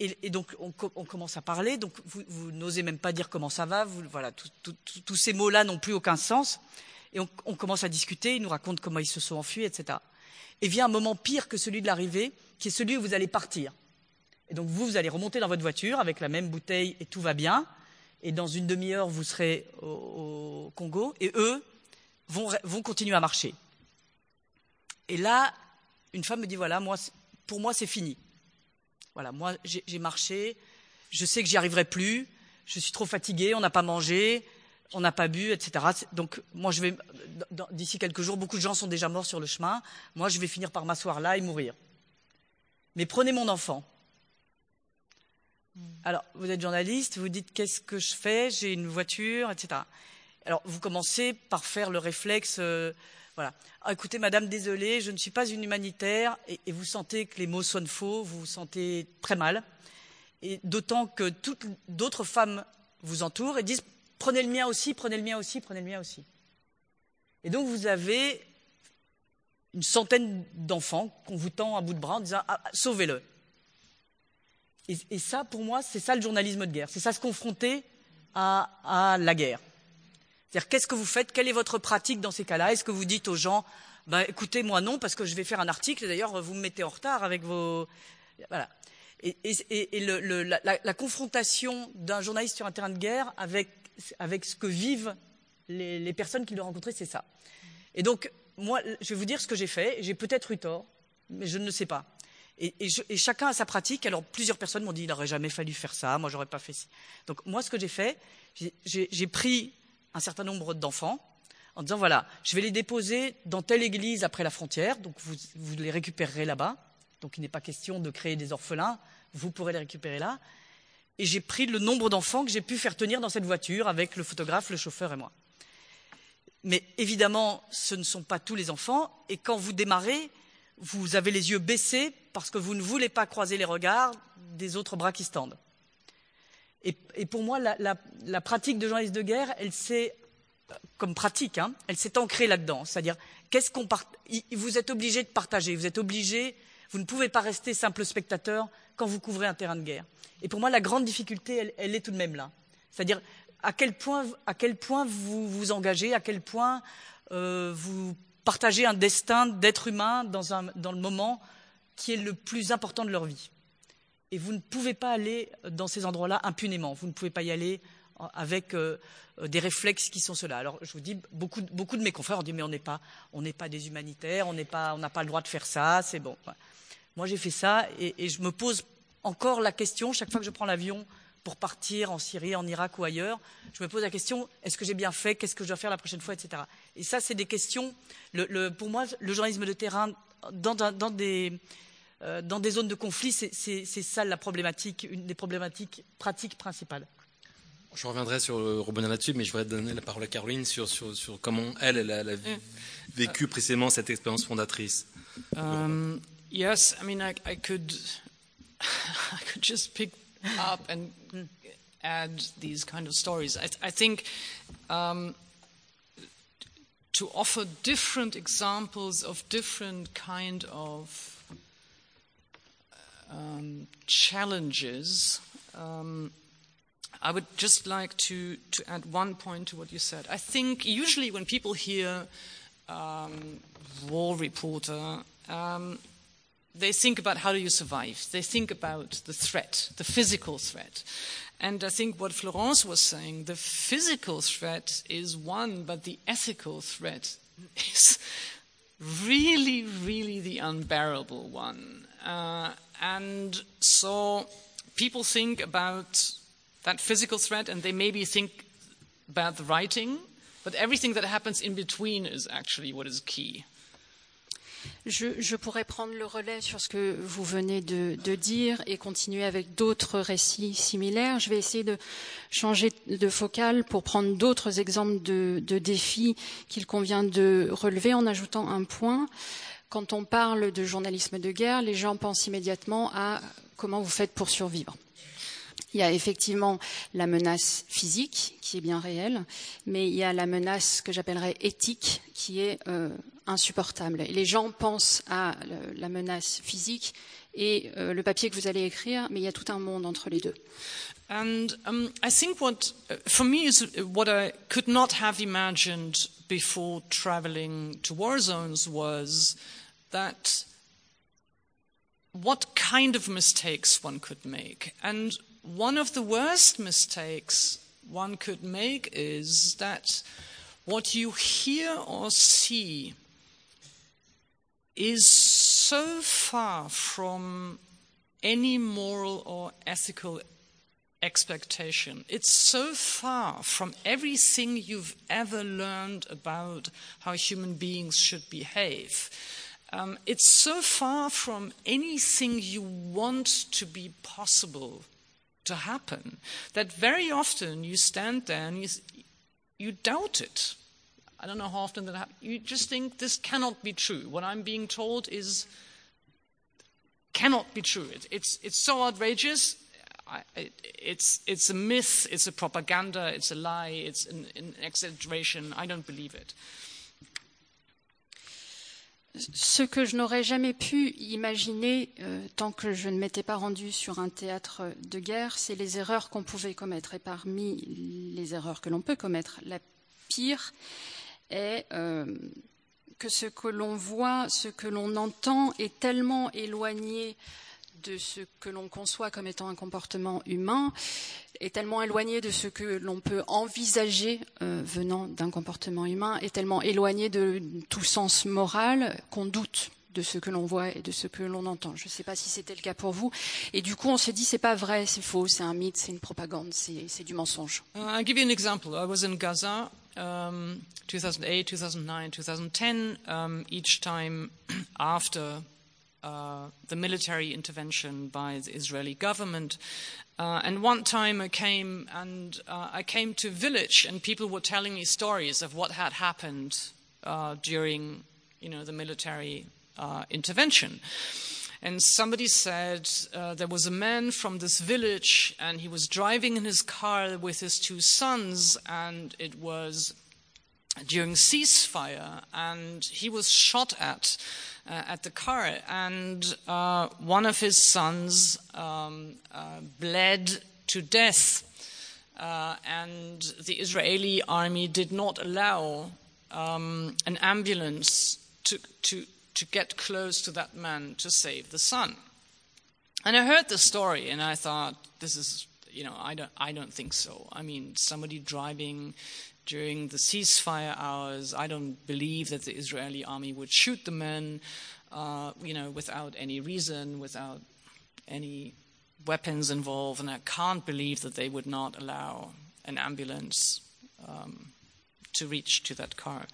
Et, donc, on, commence à parler, donc vous, n'osez même pas dire comment ça va, vous, voilà, tous ces mots-là n'ont plus aucun sens. Et on, on, commence à discuter, ils nous racontent comment ils se sont enfuis, etc. Et vient un moment pire que celui de l'arrivée, qui est celui où vous allez partir. Donc vous, vous allez remonter dans votre voiture avec la même bouteille et tout va bien. Et dans une demi-heure, vous serez au, Congo. Et eux vont, vont continuer à marcher. Et là, une femme me dit, voilà, moi, pour moi, c'est fini. Voilà, moi, j'ai marché, je sais que j'y arriverai plus, je suis trop fatiguée, on n'a pas mangé, on n'a pas bu, etc. Donc, moi, je vais, d'ici quelques jours, beaucoup de gens sont déjà morts sur le chemin. Moi, je vais finir par m'asseoir là et mourir. Mais prenez mon enfant. Alors, vous êtes journaliste, vous dites qu'est-ce que je fais, j'ai une voiture, etc. Alors, vous commencez par faire le réflexe, euh, voilà. Ah, écoutez, madame, désolée, je ne suis pas une humanitaire, et, vous sentez que les mots sonnent faux, vous vous sentez très mal. Et d'autant que toutes d'autres femmes vous entourent et disent prenez le mien aussi, prenez le mien aussi, prenez le mien aussi. Et donc, vous avez une centaine d'enfants qu'on vous tend à bout de bras en disant ah, sauvez-le. Et, ça, pour moi, c'est ça le journalisme de guerre. C'est ça se confronter à, la guerre. C'est-à-dire, qu'est-ce que vous faites? Quelle est votre pratique dans ces cas-là? Est-ce que vous dites aux gens, bah, écoutez, moi non, parce que je vais faire un article, d'ailleurs, vous me mettez en retard avec vos... Voilà. Et, la, confrontation d'un journaliste sur un terrain de guerre avec, ce que vivent les, personnes qui l'ont rencontré, c'est ça. Et donc, moi, je vais vous dire ce que j'ai fait. J'ai peut-être eu tort, mais je ne le sais pas. Et, chacun a sa pratique. Alors plusieurs personnes m'ont dit il n'aurait jamais fallu faire ça, moi j'aurais pas fait ça. Donc moi ce que j'ai fait, j'ai pris un certain nombre d'enfants en disant voilà, je vais les déposer dans telle église après la frontière, donc vous, vous les récupérerez là-bas. Donc il n'est pas question de créer des orphelins, vous pourrez les récupérer là. Et j'ai pris le nombre d'enfants que j'ai pu faire tenir dans cette voiture avec le photographe, le chauffeur et moi. Mais évidemment, ce ne sont pas tous les enfants. Et quand vous démarrez, vous avez les yeux baissés parce que vous ne voulez pas croiser les regards des autres bras. Et, pour moi, la, pratique de journaliste de guerre, elle s'est, comme pratique, hein, elle s'est ancrée là-dedans. C'est-à-dire, qu'est-ce qu'on vous êtes obligé de partager, vous êtes obligé, vous ne pouvez pas rester simple spectateur quand vous couvrez un terrain de guerre. Et pour moi, la grande difficulté, elle, est tout de même là. C'est-à-dire, à quel point, à quel point vous vous engagez, à quel point euh, vous partager un destin d'être humain dans, le moment qui est le plus important de leur vie. Et vous ne pouvez pas aller dans ces endroits-là impunément. Vous ne pouvez pas y aller avec euh, des réflexes qui sont ceux-là. Alors, je vous dis, beaucoup, de mes confrères ont dit, mais on n'est pas, pas des humanitaires, on n'a pas, le droit de faire ça, c'est bon. Moi, j'ai fait ça et, je me pose encore la question, chaque fois que je prends l'avion pour partir en Syrie, en Irak ou ailleurs, je me pose la question est-ce que j'ai bien fait? Qu'est-ce que je dois faire la prochaine fois etc. Et ça, c'est des questions. pour moi, le journalisme de terrain, dans, des, euh, dans des zones de conflit, c'est ça la problématique, une des problématiques pratiques principales. Je reviendrai sur rebondir là-dessus, mais je voudrais donner la parole à Caroline sur, comment elle, elle a, vécu précisément cette expérience fondatrice. Um, yes, I mean, I could, I could just pick up and add these kind of stories. I, I think um, to offer different examples of different kind of um, challenges. Um, I would just like to, to add one point to what you said. I think usually when people hear um, war reporter, um, they think about how do you survive. They think about the threat, the physical threat. And I think what Florence was saying, the physical threat is one, but the ethical threat is really, really the unbearable one. Uh, and so people think about that physical threat and they maybe think about the writing, but everything that happens in between is actually what is key. Je, pourrais prendre le relais sur ce que vous venez de, dire et continuer avec d'autres récits similaires. Je vais essayer de changer de focale pour prendre d'autres exemples de défis qu'il convient de relever en ajoutant un point. Quand on parle de journalisme de guerre, les gens pensent immédiatement à comment vous faites pour survivre. Il y a effectivement la menace physique qui est bien réelle, mais il y a la menace que j'appellerais éthique qui est euh, insupportable. Les gens pensent à la menace physique et euh, le papier que vous allez écrire, mais il y a tout un monde entre les deux. And um, I think what, uh, for me, is what I could not have imagined before traveling to war zones was that what kind of mistakes one could make. And one of the worst mistakes one could make is that what you hear or see is so far from any moral or ethical expectation. It's so far from everything you've ever learned about how human beings should behave. Um, it's so far from anything you want to be possible to happen that very often you stand there and you, you doubt it. I don't know how often that happens. You just think this cannot be true. What I'm being told is cannot be true. It, it's, it's so outrageous. I, it, it's, it's a myth, it's a propaganda, it's a lie, it's an, an exaggeration. I don't believe it. Ce que je n'aurais jamais pu imaginer euh, tant que je ne m'étais pas rendue sur un théâtre de guerre, c'est les erreurs qu'on pouvait commettre. Et parmi les erreurs que l'on peut commettre, la pire est euh, que ce que l'on voit, ce que l'on entend est tellement éloigné de ce que l'on conçoit comme étant un comportement humain est tellement éloigné de ce que l'on peut envisager euh, venant d'un comportement humain, est tellement éloigné de tout sens moral qu'on doute de ce que l'on voit et de ce que l'on entend. Je ne sais pas si c'était le cas pour vous. Et du coup, on se dit c'est pas vrai, c'est faux, c'est un mythe, c'est une propagande, c'est du mensonge. Uh, I'll give you an example. I was in Gaza, um, 2008, 2009, 2010. Um, each time after Uh, the military intervention by the Israeli government. Uh, and one time I came and uh, I came to a village and people were telling me stories of what had happened uh, during, you know, the military uh, intervention. And somebody said there was a man from this village and he was driving in his car with his two sons and it was during ceasefire and he was shot at uh, at the car, and uh, one of his sons um, uh, bled to death, uh, and the Israeli army did not allow um, an ambulance to, to, to get close to that man to save the son. And I heard the story, and I thought, this is, you know, I don't, I don't think so. I mean, somebody driving during the ceasefire hours. I don't believe that the Israeli army would shoot the men, uh, you know, without any reason, without any weapons involved, and I can't believe that they would not allow an ambulance um, to reach to that car.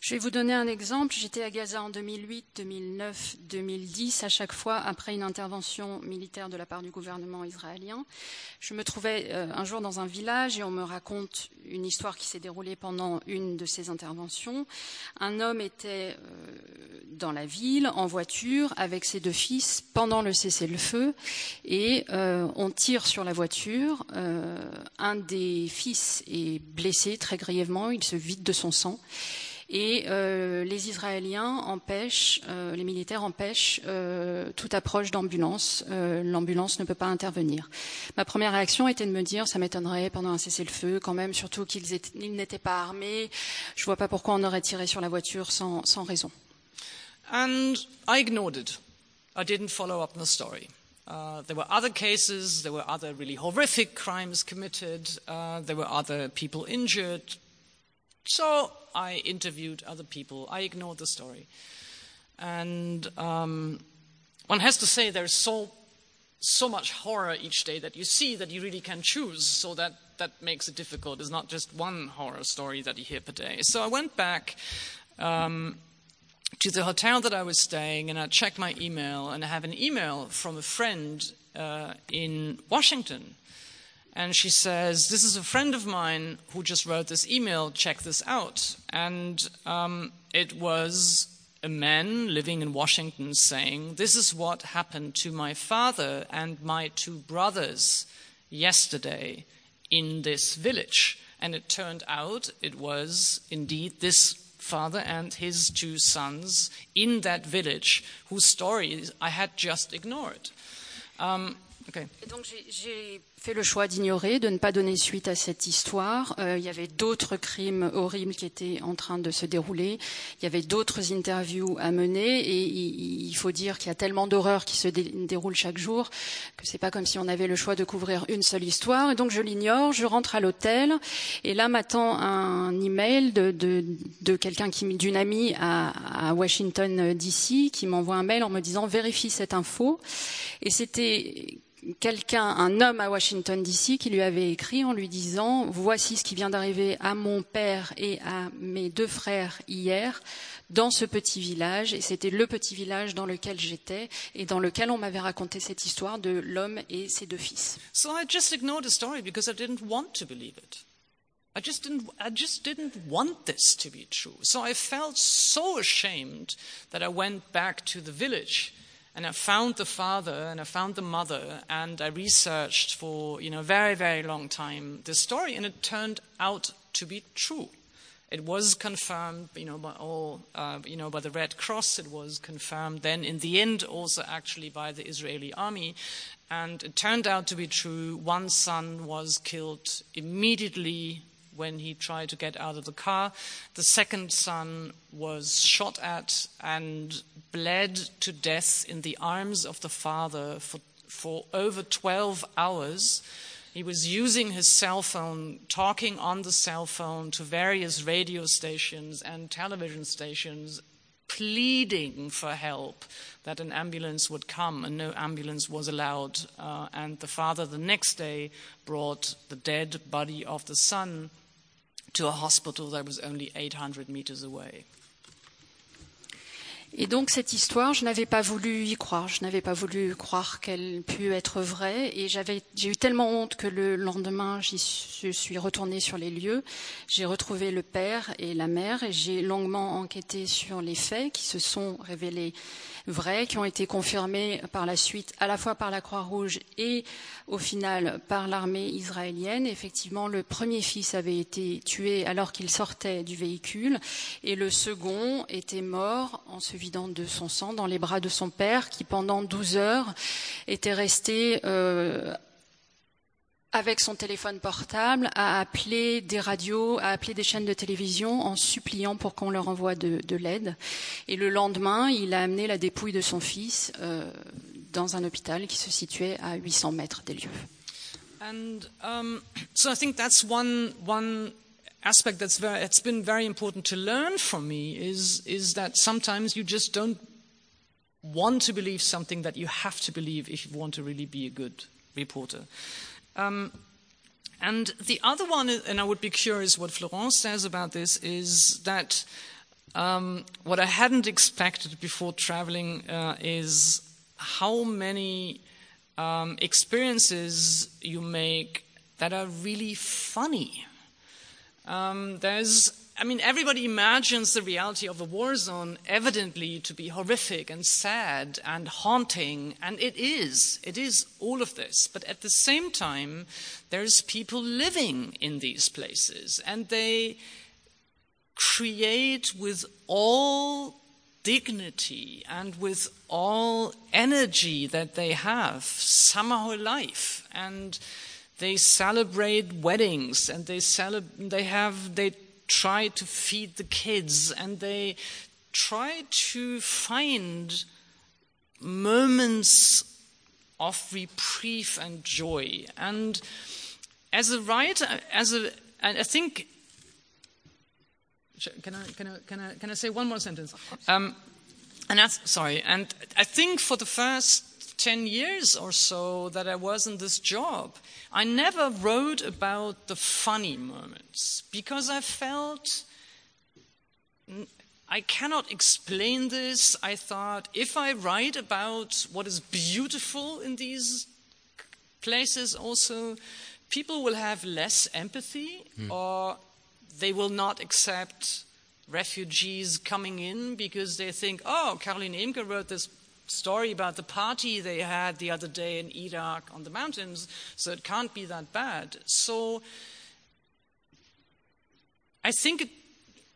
Je vais vous donner un exemple. J'étais à Gaza en 2008, 2009, 2010, à chaque fois après une intervention militaire de la part du gouvernement israélien. Je me trouvais euh, un jour dans un village et on me raconte une histoire qui s'est déroulée pendant une de ces interventions. Un homme était euh, dans la ville, en voiture, avec ses deux fils pendant le cessez-le-feu et euh, on tire sur la voiture. un des fils est blessé très grièvement, il se vide de son sang. Et euh, les Israéliens empêchent, euh, les militaires empêchent euh, toute approche d'ambulance. L'ambulance ne peut pas intervenir. Ma première réaction était de me dire, ça m'étonnerait pendant un cessez-le-feu, quand même, surtout qu'ils n'étaient pas armés. Je ne vois pas pourquoi on aurait tiré sur la voiture sans, sans raison. And I ignored it. I didn't follow up the story. Uh, there were other cases, there were other really horrific crimes committed, uh, there were other people injured. So I interviewed other people. I ignored the story. And um, one has to say there's so, so much horror each day that you see that you really can choose. So that, that makes it difficult. It's not just one horror story that you hear per day. So I went back. Um, to the hotel that I was staying, and I checked my email, and I have an email from a friend uh, in Washington. And she says, This is a friend of mine who just wrote this email, check this out. And um, it was a man living in Washington saying, This is what happened to my father and my two brothers yesterday in this village. And it turned out it was indeed this father and his two sons in that village whose stories I had just ignored. Um, okay. Donc fait le choix d'ignorer, de ne pas donner suite à cette histoire. Euh, il y avait d'autres crimes horribles qui étaient en train de se dérouler. Il y avait d'autres interviews à mener. Et il, faut dire qu'il y a tellement d'horreurs qui se dé déroulent chaque jour que c'est pas comme si on avait le choix de couvrir une seule histoire. Et donc je l'ignore. Je rentre à l'hôtel et là m'attend un email de, quelqu'un d'une amie à, à Washington D.C. qui m'envoie un mail en me disant vérifie cette info. Et c'était quelqu'un, un homme à Washington DC, qui lui avait écrit en lui disant Voici ce qui vient d'arriver à mon père et à mes deux frères hier dans ce petit village. Et c'était le petit village dans lequel j'étais et dans lequel on m'avait raconté cette histoire de l'homme et ses deux fils. So I just ignored the story because I didn't want to believe it. I just didn't, I just didn't want this to be true. So I felt so ashamed that I went back to the village and I found the father and I found the mother and I researched for you know a very very long time this story and it turned out to be true. It was confirmed, you know, by all, uh, you know, by the Red Cross. It was confirmed then, in the end, also actually by the Israeli army, and it turned out to be true. One son was killed immediately when he tried to get out of the car. The second son was shot at and bled to death in the arms of the father for, for over 12 hours. He was using his cell phone, talking on the cell phone to various radio stations and television stations, pleading for help that an ambulance would come, and no ambulance was allowed. Uh, and the father, the next day, brought the dead body of the son to a hospital that was only 800 meters away. Et donc cette histoire, je n'avais pas voulu y croire, je n'avais pas voulu croire qu'elle pût être vraie, et j'avais, j'ai eu tellement honte que le lendemain, j'y suis retournée sur les lieux, j'ai retrouvé le père et la mère, et j'ai longuement enquêté sur les faits qui se sont révélés vrais, qui ont été confirmés par la suite à la fois par la Croix-Rouge et au final par l'armée israélienne. Effectivement, le premier fils avait été tué alors qu'il sortait du véhicule et le second était mort en se vidant de son sang dans les bras de son père qui pendant 12 heures était resté euh, avec son téléphone portable, à appeler des radios, à appeler des chaînes de télévision en suppliant pour qu'on leur envoie de, de l'aide. Et le lendemain, il a amené la dépouille de son fils euh, dans un hôpital qui se situait à 800 mètres des lieux. And um, so I think that's one aspect that's very it's been very important to learn from me is is that sometimes you just don't want to believe something that you have to believe if you want to really be a good reporter. Um, and the other one, and I would be curious what Florence says about this, is that um, what I hadn't expected before traveling uh, is how many um, experiences you make that are really funny. Um, there's I mean, everybody imagines the reality of a war zone evidently to be horrific and sad and haunting, and it is. It is all of this. But at the same time, there's people living in these places, and they create with all dignity and with all energy that they have somehow life and they celebrate weddings and they celeb- they have they try to feed the kids and they try to find moments of reprieve and joy. And as a writer, as a, and I think, can I, can I, can I, can I say one more sentence? Um, and that's, sorry, and I think for the first 10 years or so that I was in this job, I never wrote about the funny moments because I felt I cannot explain this. I thought if I write about what is beautiful in these places, also, people will have less empathy mm. or they will not accept refugees coming in because they think, oh, Caroline Imke wrote this story about the party they had the other day in Iraq on the mountains, so it can't be that bad. So I think it,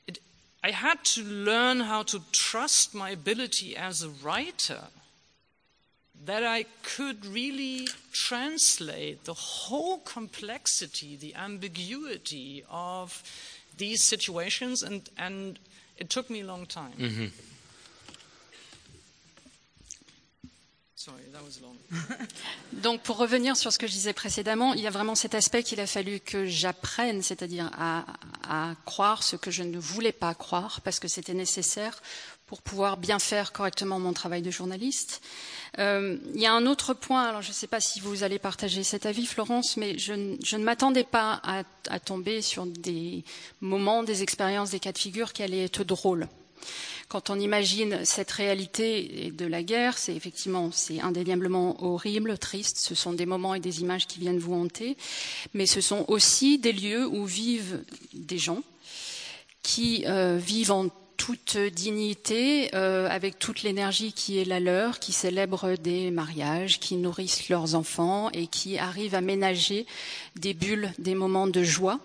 it, I had to learn how to trust my ability as a writer that I could really translate the whole complexity, the ambiguity of these situations, and, and it took me a long time. Mm-hmm. Donc pour revenir sur ce que je disais précédemment, il y a vraiment cet aspect qu'il a fallu que j'apprenne, c'est-à-dire à, croire ce que je ne voulais pas croire, parce que c'était nécessaire pour pouvoir bien faire correctement mon travail de journaliste. Euh, il y a un autre point, alors je ne sais pas si vous allez partager cet avis, Florence, mais je, ne m'attendais pas à, à tomber sur des moments, des expériences, des cas de figure qui allaient être drôles. Quand on imagine cette réalité de la guerre, c'est effectivement, c'est indéniablement horrible, triste. Ce sont des moments et des images qui viennent vous hanter, mais ce sont aussi des lieux où vivent des gens qui euh, vivent en toute dignité, euh, avec toute l'énergie qui est la leur, qui célèbrent des mariages, qui nourrissent leurs enfants et qui arrivent à ménager des bulles, des moments de joie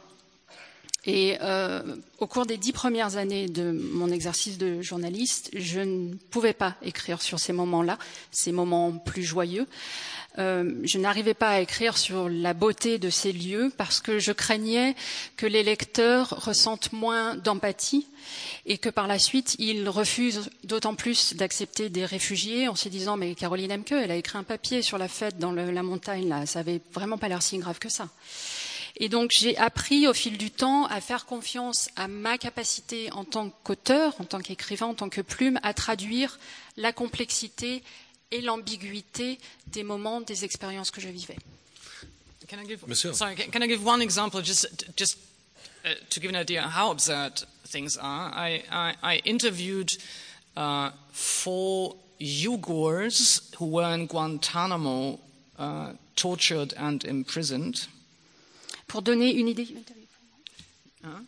et euh, au cours des dix premières années de mon exercice de journaliste, je ne pouvais pas écrire sur ces moments-là, ces moments plus joyeux. Euh, je n'arrivais pas à écrire sur la beauté de ces lieux parce que je craignais que les lecteurs ressentent moins d'empathie et que par la suite ils refusent d'autant plus d'accepter des réfugiés en se disant mais Caroline Emke, elle a écrit un papier sur la fête dans la montagne là, ça avait vraiment pas l'air si grave que ça. Et donc j'ai appris au fil du temps à faire confiance à ma capacité en tant qu'auteur, en tant qu'écrivain, en tant que plume, à traduire la complexité et l'ambiguïté des moments, des expériences que je vivais. Can I give, sorry, can, I give one example just, just uh, to give an idea how absurd things are? I, I, I interviewed uh, four Uyghurs who were in Guantanamo, uh, tortured and imprisoned. Pour donner une idée. Hein?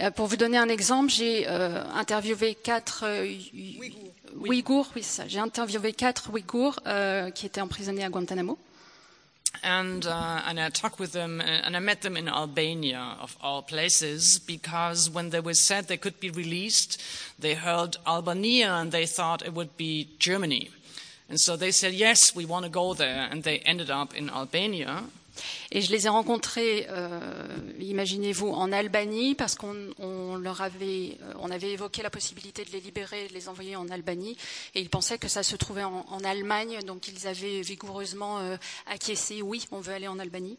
Euh, pour vous donner un exemple, j'ai euh, interviewé quatre euh, Ouïghours. oui, ça. J'ai interviewé quatre Ouïghours euh, qui étaient emprisonnés à Guantanamo. And, uh, and I talked with them, uh, and I met them in Albania, of all places, because when they were said they could be released, they heard Albania and they thought it would be Germany. And so they said, yes, we want to go there. And they ended up in Albania. Et je les ai rencontrés, euh, imaginez-vous, en Albanie, parce qu'on on leur avait, euh, on avait évoqué la possibilité de les libérer, de les envoyer en Albanie, et ils pensaient que ça se trouvait en, en Allemagne, donc ils avaient vigoureusement euh, acquiescé, oui, on veut aller en Albanie.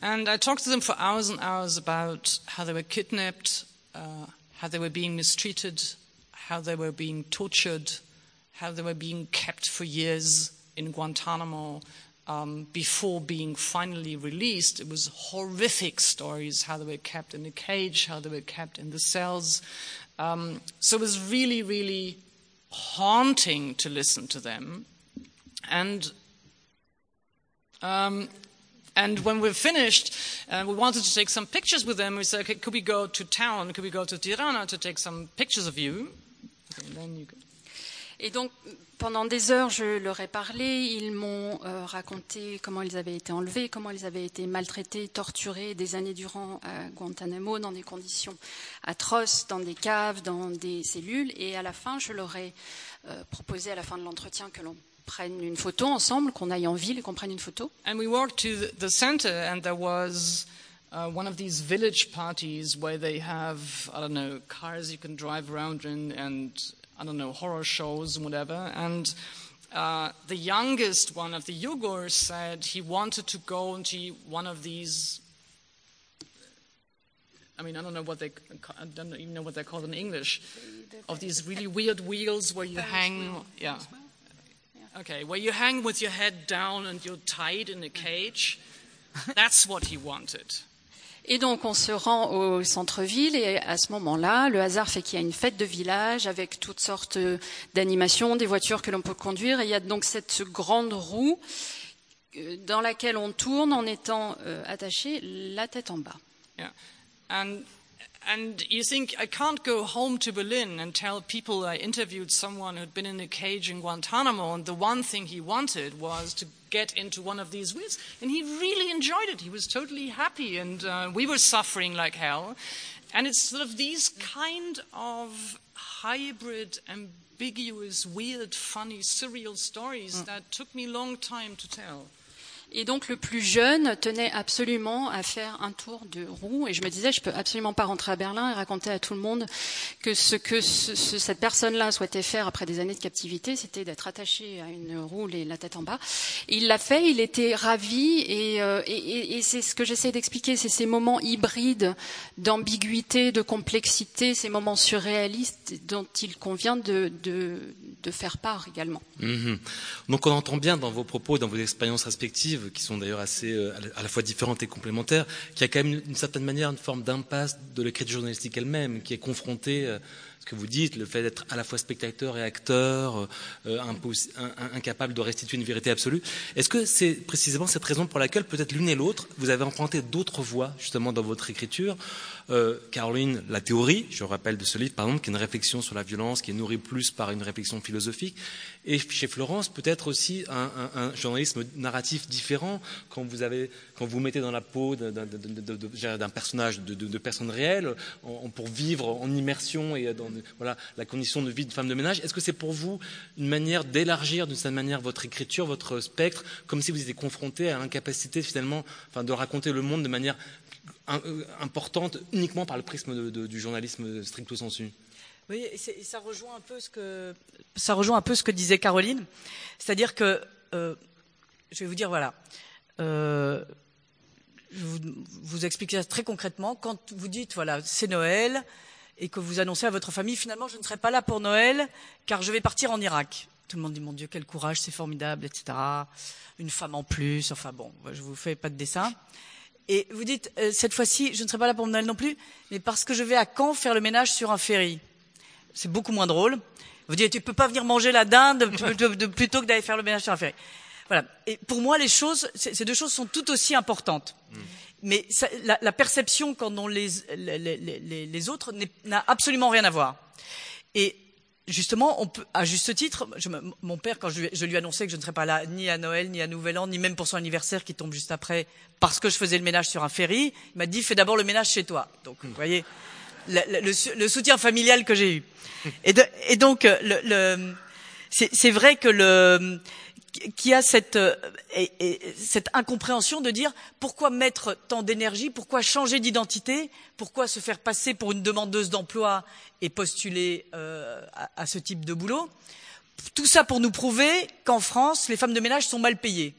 And I talked to them for hours and hours about how they were kidnapped, uh, how they were being mistreated, how they were being tortured, how they were being kept for years in Guantanamo um, before being finally released. It was horrific stories how they were kept in a cage, how they were kept in the cells. Um, so it was really, really haunting to listen to them. And um, and when we finished, uh, we wanted to take some pictures with them. We said, okay, could we go to town? Could we go to Tirana to take some pictures of you? And then you could. Et donc, pendant des heures, je leur ai parlé. Ils m'ont euh, raconté comment ils avaient été enlevés, comment ils avaient été maltraités, torturés des années durant à Guantanamo, dans des conditions atroces, dans des caves, dans des cellules. Et à la fin, je leur ai euh, proposé à la fin de l'entretien que l'on prenne une photo ensemble, qu'on aille en ville et qu'on prenne une photo. And we walked to the center and there was uh, one of these village parties where they have, I don't know, cars you can drive around in and, I don't know, horror shows and whatever. And uh, the youngest one of the Yugors said he wanted to go into one of these. I mean, I don't know what they. I don't even know what they're called in English. Of these really weird wheels where you hang. Yeah. Okay, where you hang with your head down and you're tied in a cage. That's what he wanted. Et donc on se rend au centre-ville et à ce moment-là, le hasard fait qu'il y a une fête de village avec toutes sortes d'animations, des voitures que l'on peut conduire et il y a donc cette grande roue euh, dans laquelle on tourne en étant euh, attaché la tête en bas. Yeah. And and you think I can't go home to Berlin and tell people I interviewed someone who'd been in a cage in Guantanamo and the one thing he wanted was to get into one of these wheels and he really enjoyed it. He was totally happy and uh, we were suffering like hell. And it's sort of these kind of hybrid, ambiguous, weird, funny, surreal stories that took me a long time to tell. Et donc le plus jeune tenait absolument à faire un tour de roue. Et je me disais, je peux absolument pas rentrer à Berlin et raconter à tout le monde que ce que ce- ce- cette personne-là souhaitait faire après des années de captivité, c'était d'être attaché à une roue et la tête en bas. Il l'a fait, il était ravi. Et, euh, et- et c'est ce que j'essaie d'expliquer, c'est ces moments hybrides d'ambiguïté, de complexité, ces moments surréalistes dont il convient de, de- de faire part également. Mhm. Donc on entend bien dans vos propos, dans vos expériences respectives, qui sont d'ailleurs assez euh, à la- à fois différentes et complémentaires, qu'il y a quand même d'une certaine manière une forme d'impasse de l'écriture journalistique elle-même, qui est confrontée, euh, ce que vous dites, le fait d'être à la fois spectateur et acteur, euh, incapable de restituer une vérité absolue. Est-ce que c'est précisément cette raison pour laquelle peut-être l'une et l'autre, vous avez emprunté d'autres voies justement dans votre écriture euh, Caroline, la théorie, je rappelle de ce livre par exemple, qui est une réflexion sur la violence, qui est nourrie plus par une réflexion philosophique, et chez Florence peut-être aussi un, un- un journalisme narratif différent quand vous avez, quand vous mettez dans la peau d'un- personnage de, de, de personnes réelles, en- pour vivre en immersion et dans voilà la condition de vie de femme de ménage. Est-ce que c'est pour vous une manière d'élargir d'une certaine manière votre écriture, votre spectre, comme si vous étiez confronté à l'incapacité finalement, enfin, de raconter le monde de manière importante uniquement par le prisme du journalisme stricto sensu. Oui, et ça rejoint un peu ce que disait Caroline, c'est-à-dire que euh, je vais vous dire voilà, euh, je vous, vous expliquer ça très concrètement. Quand vous dites voilà c'est Noël et que vous annoncez à votre famille finalement je ne serai pas là pour Noël car je vais partir en Irak. Tout le monde dit mon Dieu quel courage c'est formidable etc. Une femme en plus enfin bon je vous fais pas de dessin. Et vous dites, euh, cette fois-ci, je ne serai pas là pour Noël non plus, mais parce que je vais à Caen faire le ménage sur un ferry. C'est beaucoup moins drôle. Vous dites, tu peux pas venir manger la dinde de- de- de- plutôt que d'aller faire le ménage sur un ferry. Voilà. Et pour moi, les choses, ces deux choses sont tout aussi importantes. Mais ça- la, la perception qu'en ont les, les, les- les- les autres n'a absolument rien à voir. Et justement, on peut, à juste titre, je mon père, quand je, lui- je lui annonçais que je ne serais pas là ni à Noël, ni à Nouvel An, ni même pour son anniversaire qui tombe juste après, parce que je faisais le ménage sur un ferry, il m'a dit fais d'abord le ménage chez toi. Donc, vous voyez, le, le- le soutien familial que j'ai eu. Et, donc, c'est vrai que le qu'il y a cette, euh, et- et cette incompréhension de dire pourquoi mettre tant d'énergie, pourquoi changer d'identité, pourquoi se faire passer pour une demandeuse d'emploi et postuler euh, à, ce type de boulot. Tout ça pour nous prouver qu'en France, les femmes de ménage sont mal payées.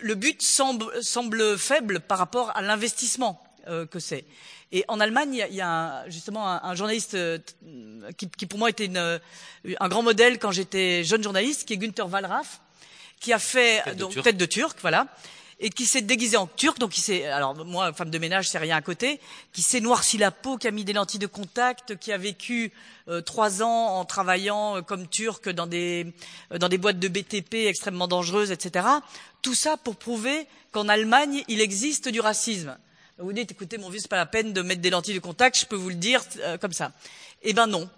Le, but semble faible par rapport à l'investissement euh, que c'est. Et en Allemagne, il y a, il y a un- justement un, un journaliste euh, t- qui, qui pour moi était une, euh, un grand modèle quand j'étais jeune journaliste, qui est Günther Wallraff, qui a fait Tête de donc Turc. tête de turc, voilà, et qui s'est déguisé en turc. Donc il s'est, alors moi, femme de ménage, c'est rien à côté, qui s'est noirci la peau, qui a mis des lentilles de contact, qui a vécu euh, trois ans en travaillant euh, comme turc dans des euh, dans des boîtes de BTP extrêmement dangereuses, etc. Tout ça pour prouver qu'en Allemagne, il existe du racisme. Vous dites, écoutez, mon vieux, c'est pas la peine de mettre des lentilles de contact, je peux vous le dire euh, comme ça. Eh ben non.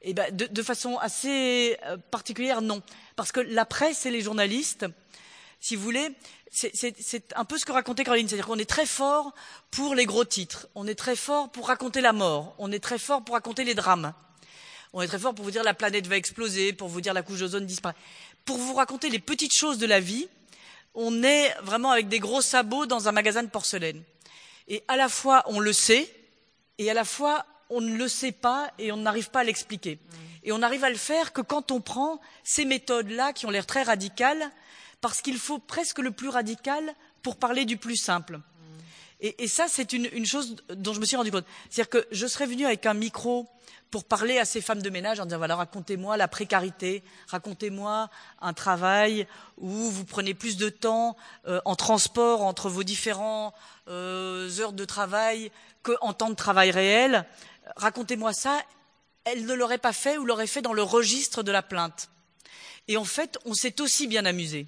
Eh ben, de, de façon assez euh, particulière, non. Parce que la presse et les journalistes, si vous voulez, c'est- un peu ce que racontait Caroline. C'est-à-dire qu'on est très fort pour les gros titres. On est très fort pour raconter la mort. On est très fort pour raconter les drames. On est très fort pour vous dire la planète va exploser, pour vous dire la couche d'ozone disparaît. Pour vous raconter les petites choses de la vie, on est vraiment avec des gros sabots dans un magasin de porcelaine. Et à la fois, on le sait, et à la fois, on ne le sait pas et on n'arrive pas à l'expliquer. Et on n'arrive à le faire que quand on prend ces méthodes-là qui ont l'air très radicales, parce qu'il faut presque le plus radical pour parler du plus simple. Et, ça, c'est une, chose dont je me suis rendu compte. C'est-à-dire que je serais venue avec un micro pour parler à ces femmes de ménage en disant voilà, racontez-moi la précarité, racontez-moi un travail où vous prenez plus de temps euh, en transport entre vos différentes euh, heures de travail qu'en temps de travail réel. Racontez-moi ça. Elle ne l'aurait pas fait ou l'aurait fait dans le registre de la plainte. Et en fait, on s'est aussi bien amusé.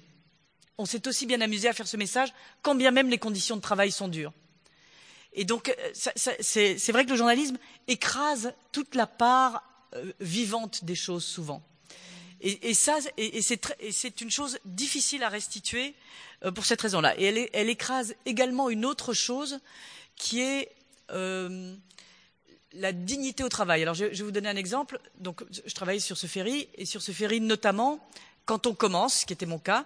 On s'est aussi bien amusé à faire ce message, quand bien même les conditions de travail sont dures. Et donc, euh, c'est vrai que le journalisme écrase toute la part euh, vivante des choses souvent. Et, ça, et, c'est une chose difficile à restituer euh, pour cette raison-là. Et elle, écrase également une autre chose qui est la dignité au travail. Alors, je, je, vais vous donner un exemple. Donc, je travaille sur ce ferry, et sur ce ferry, notamment, quand on commence, ce qui était mon cas,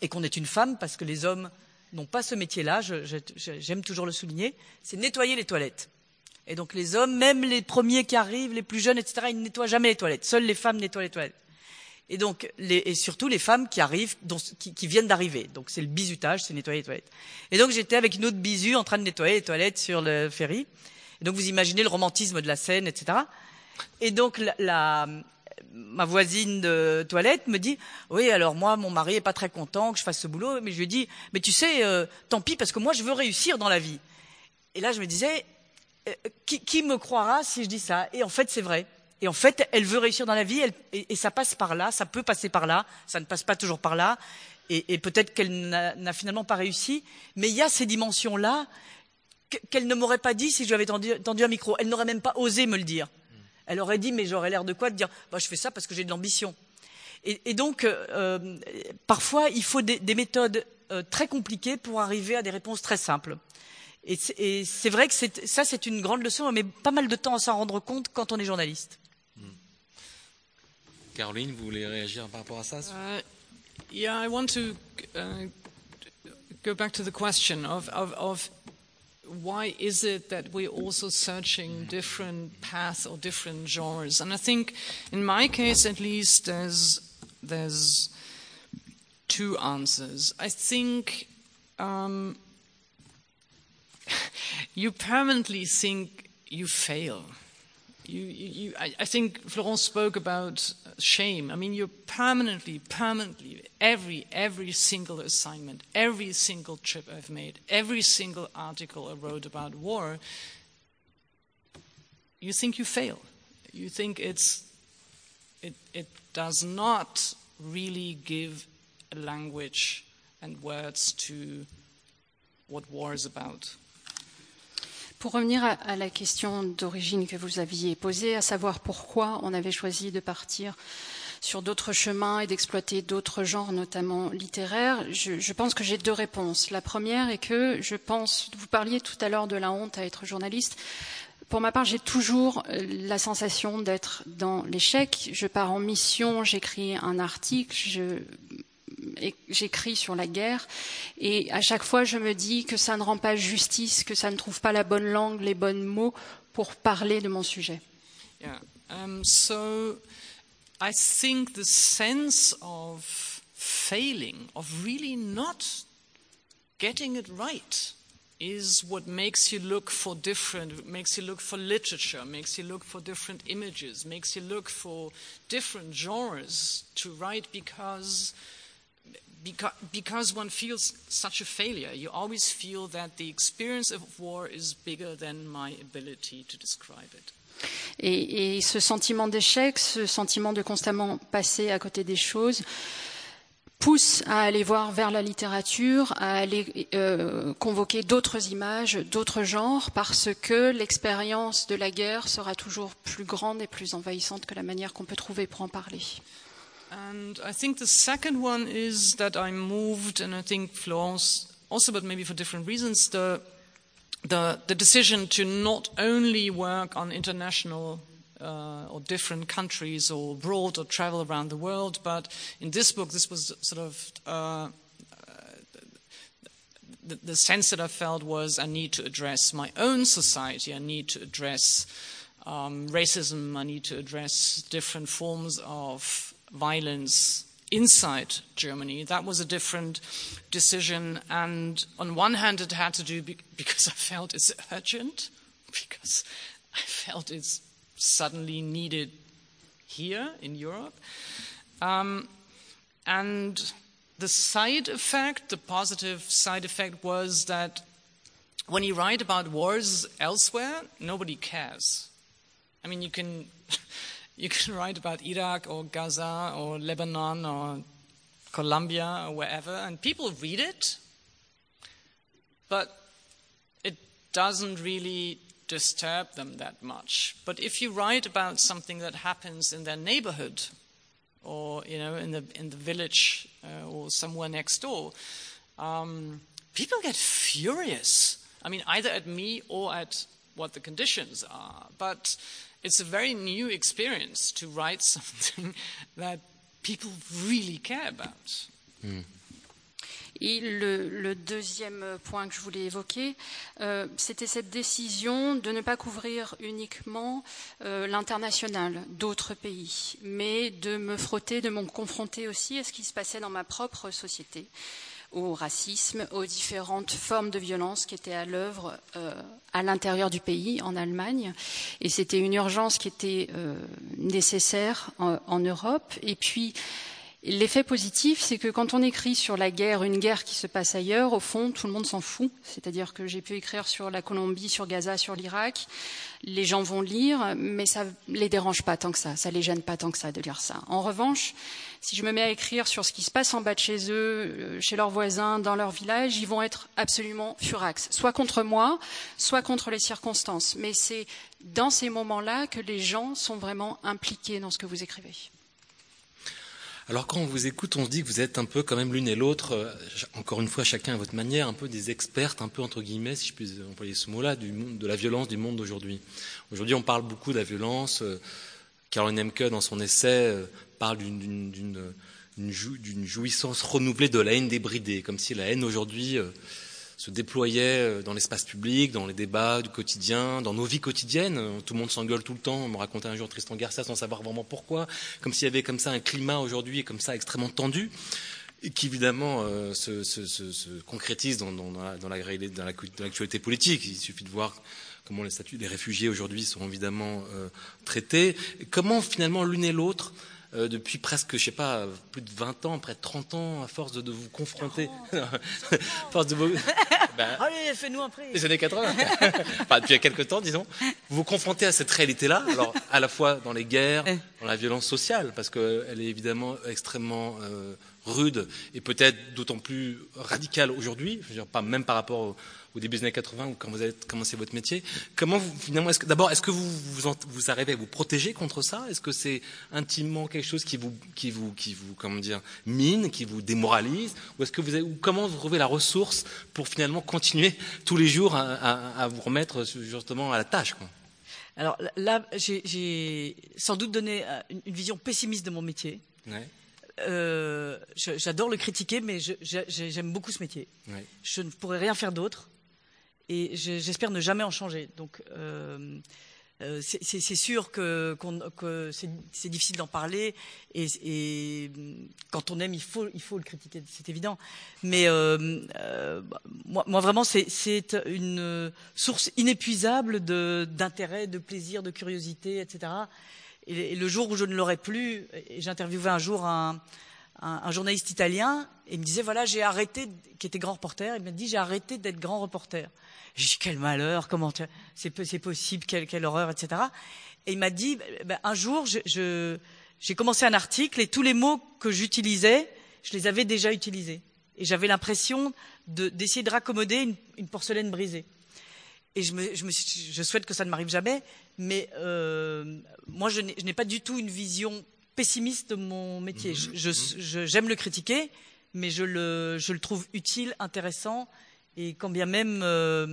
et qu'on est une femme, parce que les hommes n'ont pas ce métier-là, j'aime toujours le souligner, c'est nettoyer les toilettes. Et donc les hommes, même les premiers qui arrivent, les plus jeunes, etc., ils ne nettoient jamais les toilettes. Seules les femmes nettoient les toilettes. Et donc, et surtout les femmes qui arrivent, qui, viennent d'arriver. Donc c'est le bizutage, c'est nettoyer les toilettes. Et donc j'étais avec une autre bisu en train de nettoyer les toilettes sur le ferry. Et donc vous imaginez le romantisme de la scène, etc. Et donc la, ma voisine de toilette me dit oui alors moi mon mari est pas très content que je fasse ce boulot mais je lui dis mais tu sais euh, tant pis parce que moi je veux réussir dans la vie et là je me disais euh, qui, me croira si je dis ça? Et en fait c'est vrai et en fait elle veut réussir dans la vie et, ça passe par là ça peut passer par là ça ne passe pas toujours par là et, peut-être qu'elle n'a finalement pas réussi mais il y a ces dimensions là qu'elle ne m'aurait pas dit si je lui avais tendu un micro elle n'aurait même pas osé me le dire elle aurait dit, mais j'aurais l'air de quoi De dire, bah, je fais ça parce que j'ai de l'ambition. Et, donc, euh, parfois, il faut des, méthodes euh, très compliquées pour arriver à des réponses très simples. Et c'est vrai que ça, c'est une grande leçon, mais pas mal de temps à s'en rendre compte quand on est journaliste. Hmm. Caroline, vous voulez réagir par rapport à ça? Uh, Yeah, I want to uh, go back to the question of, of, of why is it that we're also searching different paths or different genres? And I think, in my case at least, there's there's two answers. I think um, you permanently think you fail. You, you, you I, I think Florence spoke about shame. I mean, you're permanently, permanently, every, every single assignment, every single trip I've made, every single article I wrote about war, you think you fail. You think it's, it, it does not really give a language and words to what war is about. Pour revenir à, la question d'origine que vous aviez posée, à savoir pourquoi on avait choisi de partir sur d'autres chemins et d'exploiter d'autres genres, notamment littéraires, je, pense que j'ai deux réponses. La première est que je pense, vous parliez tout à l'heure de la honte à être journaliste. Pour ma part, j'ai toujours euh, la sensation d'être dans l'échec. Je pars en mission, j'écris un article, je j'écris sur la guerre et à chaque fois je me dis que ça ne rend pas justice, que ça ne trouve pas la bonne langue, les bons mots pour parler de mon sujet. Yeah. Um, so I think the sense of failing, of really not getting it right, is what makes you look for different, makes you look for literature, makes you look for different images, makes you look for different genres to write because because, one feels such a failure. You always feel that the experience of war is bigger than my ability to describe it. Et, et ce sentiment d'échec, ce sentiment de constamment passer à côté des choses, pousse à aller voir vers la littérature, à aller euh, convoquer d'autres images, d'autres genres, parce que l'expérience de la guerre sera toujours plus grande et plus envahissante que la manière qu'on peut trouver pour en parler. And I think the second one is that I moved, and I think Florence also, but maybe for different reasons, the, the, the decision to not only work on international uh, or different countries or abroad or travel around the world, but in this book, this was sort of uh, the, the sense that I felt was I need to address my own society, I need to address um, racism, I need to address different forms of violence inside Germany. That was a different decision, and on one hand, it had to do be- because I felt it's urgent, because I felt it's suddenly needed here in Europe. Um, and the side effect, the positive side effect, was that when you write about wars elsewhere, nobody cares. I mean, you can you can write about Iraq or Gaza or Lebanon or Colombia or wherever, and people read it, but it doesn't really disturb them that much. But if you write about something that happens in their neighborhood, or you know, in the in the village uh, or somewhere next door, um, people get furious. I mean, either at me or at what the conditions are. But it's a very new experience to write something that people really care about. Mm. Et le, le, deuxième point que je voulais évoquer, euh, c'était cette décision de ne pas couvrir uniquement euh, l'international, d'autres pays, mais de me frotter, de me confronter aussi à ce qui se passait dans ma propre société, au racisme, aux différentes formes de violence qui étaient à l'œuvre euh, à l'intérieur du pays, en Allemagne. Et c'était une urgence qui était euh, nécessaire en, en, Europe. Et puis, L'effet positif, c'est que quand on écrit sur la guerre, une guerre qui se passe ailleurs, au fond, tout le monde s'en fout. C'est-à-dire que j'ai pu écrire sur la Colombie, sur Gaza, sur l'Irak. Les gens vont lire, mais ça les dérange pas tant que ça. Ça les gêne pas tant que ça de lire ça. En revanche, si je me mets à écrire sur ce qui se passe en bas de chez eux, chez leurs voisins, dans leur village, ils vont être absolument furax. Soit contre moi, soit contre les circonstances. Mais c'est dans ces moments-là que les gens sont vraiment impliqués dans ce que vous écrivez. Alors quand on vous écoute, on se dit que vous êtes un peu quand même l'une et l'autre, euh, encore une fois chacun à votre manière, un peu des expertes, un peu entre guillemets, si je puis employer ce mot-là, du monde, de la violence du monde d'aujourd'hui. Aujourd'hui, on parle beaucoup de la violence. Euh, Caroline Emke, dans son essai, euh, parle d'une jouissance renouvelée de la haine débridée, comme si la haine aujourd'hui se déployait dans l'espace public, dans les débats du quotidien, dans nos vies quotidiennes. Tout le monde s'engueule tout le temps. On me racontait un jour Tristan Garcia sans savoir vraiment pourquoi, comme s'il y avait comme ça un climat aujourd'hui comme ça extrêmement tendu, qui évidemment euh, se, se, se, se, concrétise dans, dans, dans, la, dans l'actualité politique. Il suffit de voir comment les statuts des réfugiés aujourd'hui sont évidemment euh, traités. Comment finalement l'une et l'autre euh, depuis presque, je sais pas, plus de 20 ans, près de 30 ans, à force de, de vous confronter. force de vous. ben, Allez, fais-nous un prix. Les années 80. enfin, depuis quelques temps, disons. Vous vous confrontez à cette réalité-là, alors à la fois dans les guerres, dans la violence sociale, parce qu'elle est évidemment extrêmement euh, rude et peut-être d'autant plus radicale aujourd'hui, pas même par rapport au au début des années 80 ou quand vous avez commencé votre métier. Comment vous, finalement, est-ce que, d'abord, est-ce que vous, vous, vous, arrivez à vous protéger contre ça? Est-ce que c'est intimement quelque chose qui vous, qui vous, qui vous, comment dire, mine, qui vous démoralise? Ou est-ce que vous avez, ou comment vous trouvez la ressource pour finalement continuer tous les jours à, à, à vous remettre justement à la tâche quoi? Alors là, j'ai sans doute donné euh, une vision pessimiste de mon métier. Ouais. Euh, J'adore le critiquer, mais j'aime beaucoup ce métier. Je ne pourrais rien faire d'autre et j'espère ne jamais en changer. Donc, euh, euh c'est sûr que, qu que c'est difficile d'en parler et, et, quand on aime, il faut, il faut le critiquer, c'est évident. Mais euh, euh, moi, moi, vraiment, c'est une source inépuisable d'intérêt, de, de, plaisir, de curiosité, etc. Et, le jour où je ne l'aurai plus, j'interviewais un jour un, un, un, journaliste italien et il me disait voilà, j'ai arrêté, qui était grand reporter, il m'a dit j'ai arrêté d'être grand reporter. J'ai dit, quel malheur, comment c'est possible, quelle, quelle, horreur, etc. Et il m'a dit, ben, un jour, j'ai commencé un article et tous les mots que j'utilisais, je les avais déjà utilisés. Et j'avais l'impression d'essayer de, de, raccommoder une, une, porcelaine brisée. Et je, me, je, me, je, souhaite que ça ne m'arrive jamais, mais euh, moi, je n'ai pas du tout une vision pessimiste de mon métier. Mmh, mmh. J'aime le critiquer, mais je le, je le trouve utile, intéressant et quand bien même euh,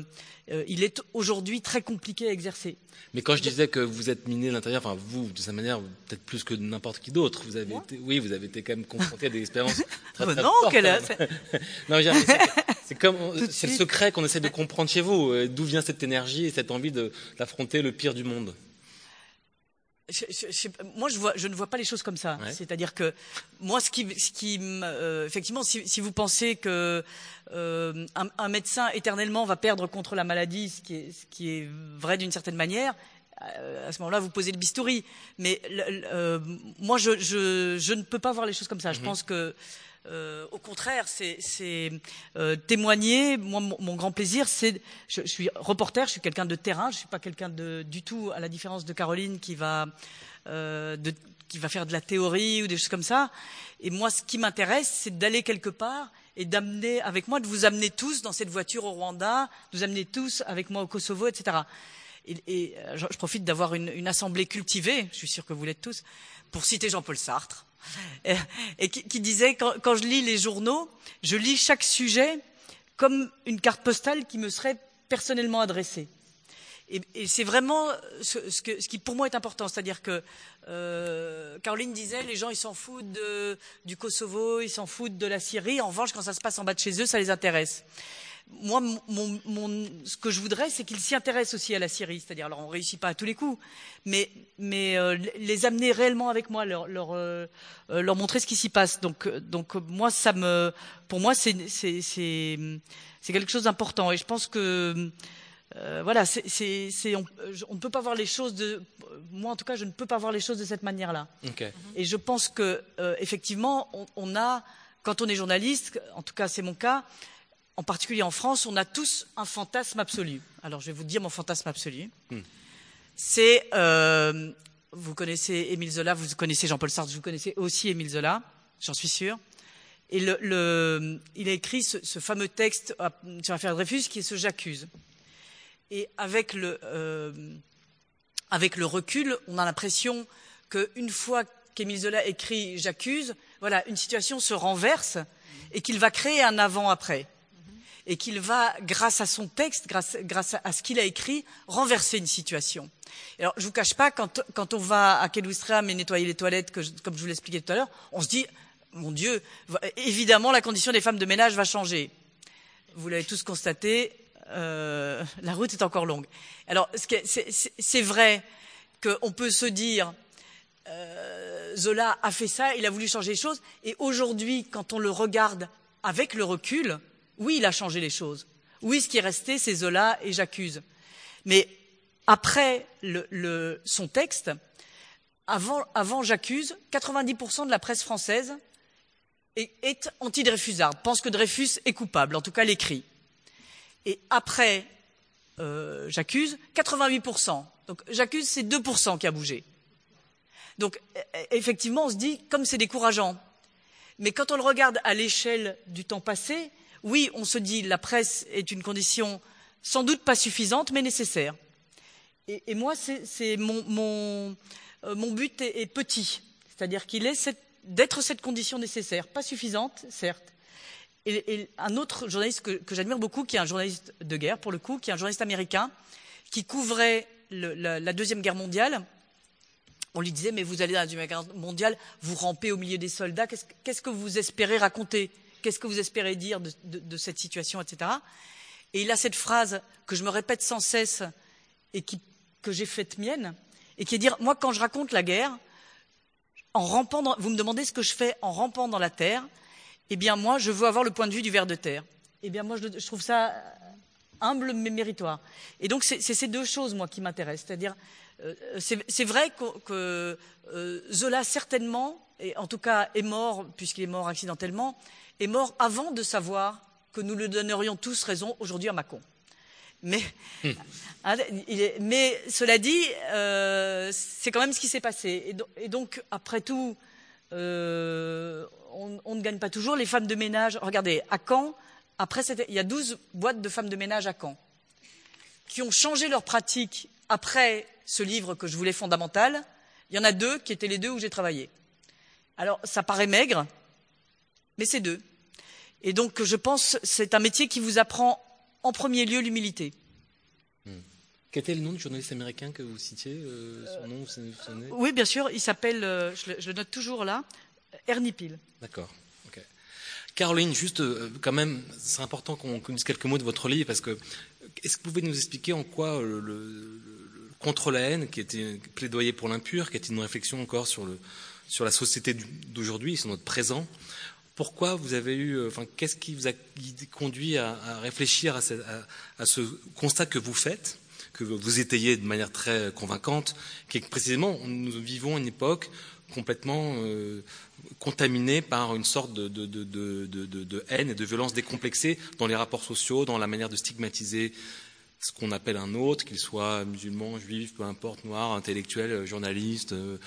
euh, il est aujourd'hui très compliqué à exercer. Mais quand je disais que vous êtes miné de l'intérieur, enfin vous, de cette manière, peut-être plus que n'importe qui d'autre, vous avez été, oui, vous avez été quand même confronté à des expériences très, très non, fortes. Quelle non, C'est comme, le secret qu'on essaie de comprendre chez vous. Euh, D'où vient cette énergie et cette envie de- d'affronter le pire du monde? Je- je- je- moi, je, vois, je ne vois pas les choses comme ça. Ouais. C'est-à-dire que moi, ce qui, ce qui, euh, effectivement, si, si vous pensez que euh, un, un médecin éternellement va perdre contre la maladie, ce qui est, ce qui est vrai d'une certaine manière, à ce moment-là, vous posez le bistouri. Mais euh, moi, je, je, je ne peux pas voir les choses comme ça. Je pense que euh, au contraire, c'est euh, témoigner. Moi, mon, grand plaisir, c'est. Je, je suis reporter, je suis quelqu'un de terrain. Je suis pas quelqu'un du tout, à la différence de Caroline, qui va euh, qui va faire de la théorie ou des choses comme ça. Et moi, ce qui m'intéresse, c'est d'aller quelque part et d'amener avec moi, de vous amener tous dans cette voiture au Rwanda, de vous amener tous avec moi au Kosovo, etc. Et, je profite d'avoir une, une assemblée cultivée, je suis sûr que vous l'êtes tous, pour citer Jean-Paul Sartre, et, qui, disait quand, quand je lis les journaux, je lis chaque sujet comme une carte postale qui me serait personnellement adressée. Et, c'est vraiment ce, qui pour moi est important, c'est-à-dire que euh, Caroline disait les gens ils s'en foutent du Kosovo, ils s'en foutent de la Syrie. En revanche, quand ça se passe en bas de chez eux, ça les intéresse. Moi, mon, mon, ce que je voudrais, c'est qu'ils s'y intéressent aussi à la Syrie. C'est-à-dire, alors on réussit pas à tous les coups, mais, mais euh, les amener réellement avec moi, leur, leur, euh, euh, leur montrer ce qui s'y passe. Donc, euh, donc euh, moi, ça me, pour moi, c'est, c'est, c'est, c'est quelque chose d'important. Et je pense que euh, voilà, c'est, c'est, c'est- on, ne peut pas voir les choses de, moi en tout cas, je ne peux pas voir les choses de cette manière-là. Ok. Et je pense que euh, effectivement, on, on a, quand on est journaliste, en tout cas c'est mon cas, en particulier en France, on a tous un fantasme absolu. Alors je vais vous dire mon fantasme absolu. C'est, euh, vous connaissez Émile Zola, vous connaissez Jean-Paul Sartre, vous connaissez aussi Émile Zola, j'en suis sûr. Et le, le- il a écrit ce, ce fameux texte euh, sur l'affaire Dreyfus qui est ce J'accuse. Et avec le, euh, avec le recul, on a l'impression qu'une fois qu'Émile Zola écrit J'accuse, voilà, une situation se renverse et qu'il va créer un avant-après. Et qu'il va, grâce à son texte, grâce, grâce à ce qu'il a écrit, renverser une situation. Alors, je vous cache pas, quand, quand on va à Kedoustram et nettoyer les toilettes, comme je vous l'expliquais tout à l'heure, on se dit, mon Dieu, évidemment, la condition des femmes de ménage va changer. Vous l'avez tous constaté, euh, la route est encore longue. Alors, c'est vrai qu'on peut se dire, euh, Zola a fait ça, il a voulu changer les choses, et aujourd'hui, quand on le regarde avec le recul, oui, il a changé les choses. Oui, ce qui est resté, c'est Zola et j'accuse. Mais après son texte, avant, avant j'accuse, 90% de la presse française est, est anti-Dreyfusard, pense que Dreyfus est coupable, en tout cas l'écrit. Et après euh, j'accuse, 88%. Donc j'accuse, c'est 2% qui a bougé. Donc e- effectivement, on se dit, comme c'est décourageant. Mais quand on le regarde à l'échelle du temps passé, oui, on se dit, la presse est une condition sans doute pas suffisante, mais nécessaire. Et, moi, c'est euh, mon but est, petit, c'est-à-dire qu'il est d'être cette condition nécessaire, pas suffisante, certes. Et, un autre journaliste que, j'admire beaucoup, qui est un journaliste de guerre pour le coup, qui est un journaliste américain, qui couvrait la, deuxième guerre mondiale. On lui disait, mais vous allez dans la deuxième guerre mondiale, vous rampez au milieu des soldats, qu'est-ce que- qu'est-ce que vous espérez raconter? Qu'est-ce que vous espérez dire de, de- de cette situation, etc. Et il a cette phrase que je me répète sans cesse et que j'ai faite mienne, et qui est dire, moi quand je raconte la guerre, en rampant dans- vous me demandez ce que je fais en rampant dans la terre, eh bien moi je veux avoir le point de vue du ver de terre. Eh bien moi je, trouve ça humble mais méritoire. Et donc c'est ces deux choses moi qui m'intéressent, c'est-à-dire euh, c'est vrai que, que, euh, Zola certainement, et en tout cas est mort puisqu'il est mort accidentellement, est mort avant de savoir que nous lui donnerions tous raison aujourd'hui à Macron. Mais, hein, il est- mais cela dit, euh, c'est quand même ce qui s'est passé. Et, do- et donc, après tout, euh, on, on ne gagne pas toujours. Les femmes de ménage, regardez, à Caen, après, il y a 12 boîtes de femmes de ménage à Caen qui ont changé leur pratique après ce livre que je voulais fondamental. Il y en a deux qui étaient les deux où j'ai travaillé. Alors, ça paraît maigre, mais c'est deux. Et donc, je pense que c'est un métier qui vous apprend en premier lieu l'humilité. Quel était le nom du journaliste américain que vous citiez euh, Son nom, vous Oui, bien sûr, il s'appelle, euh, je, le, je le note toujours là, Ernie Peel. D'accord. Caroline, juste euh, quand même, c'est important qu'on dise quelques mots de votre livre parce que est-ce que vous pouvez nous expliquer en quoi le, le, contre la haine, qui était plaidoyer pour l'impur, qui était une réflexion encore sur, le, sur la société d'aujourd'hui, sur notre présent, pourquoi vous avez eu, euh, enfin, qu'est-ce qui vous a conduit à, réfléchir à ce, constat que vous faites, que vous étayez de manière très convaincante, qui est que précisément nous vivons une époque complètement euh, contaminée par une sorte de, haine et de violence décomplexée dans les rapports sociaux, dans la manière de stigmatiser ce qu'on appelle un autre, qu'il soit musulman, juif, peu importe, noir, intellectuel, journaliste, euh,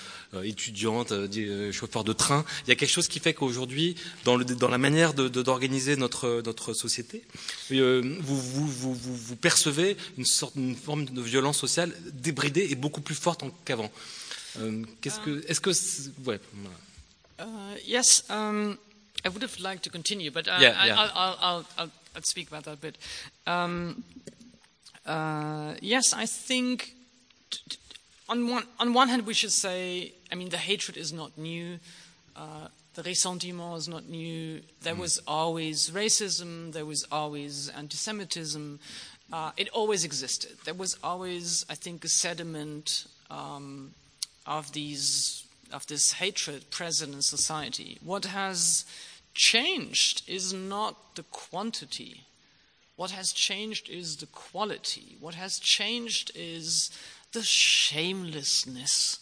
étudiante, euh, chauffeur de train. Il y a quelque chose qui fait qu'aujourd'hui, dans, dans, la manière d'organiser notre, notre société, euh, vous, vous, vous, vous, percevez une, sorte, une forme de violence sociale débridée et beaucoup plus forte qu'avant. Qu'est-ce que, est-ce que, ouais. Uh, yes, um, I would have liked to continue, but uh, yeah, yeah. I'll, I'll, I'll, I'll, speak about that a bit. Um, Uh, yes, I think on one, on one hand we should say, I mean, the hatred is not new. Uh, the ressentiment is not new. There mm. was always racism. There was always anti-Semitism. Uh, it always existed. There was always, I think, a sediment um, of these of this hatred present in society. What has changed is not the quantity what has changed is the quality. What has changed is the shamelessness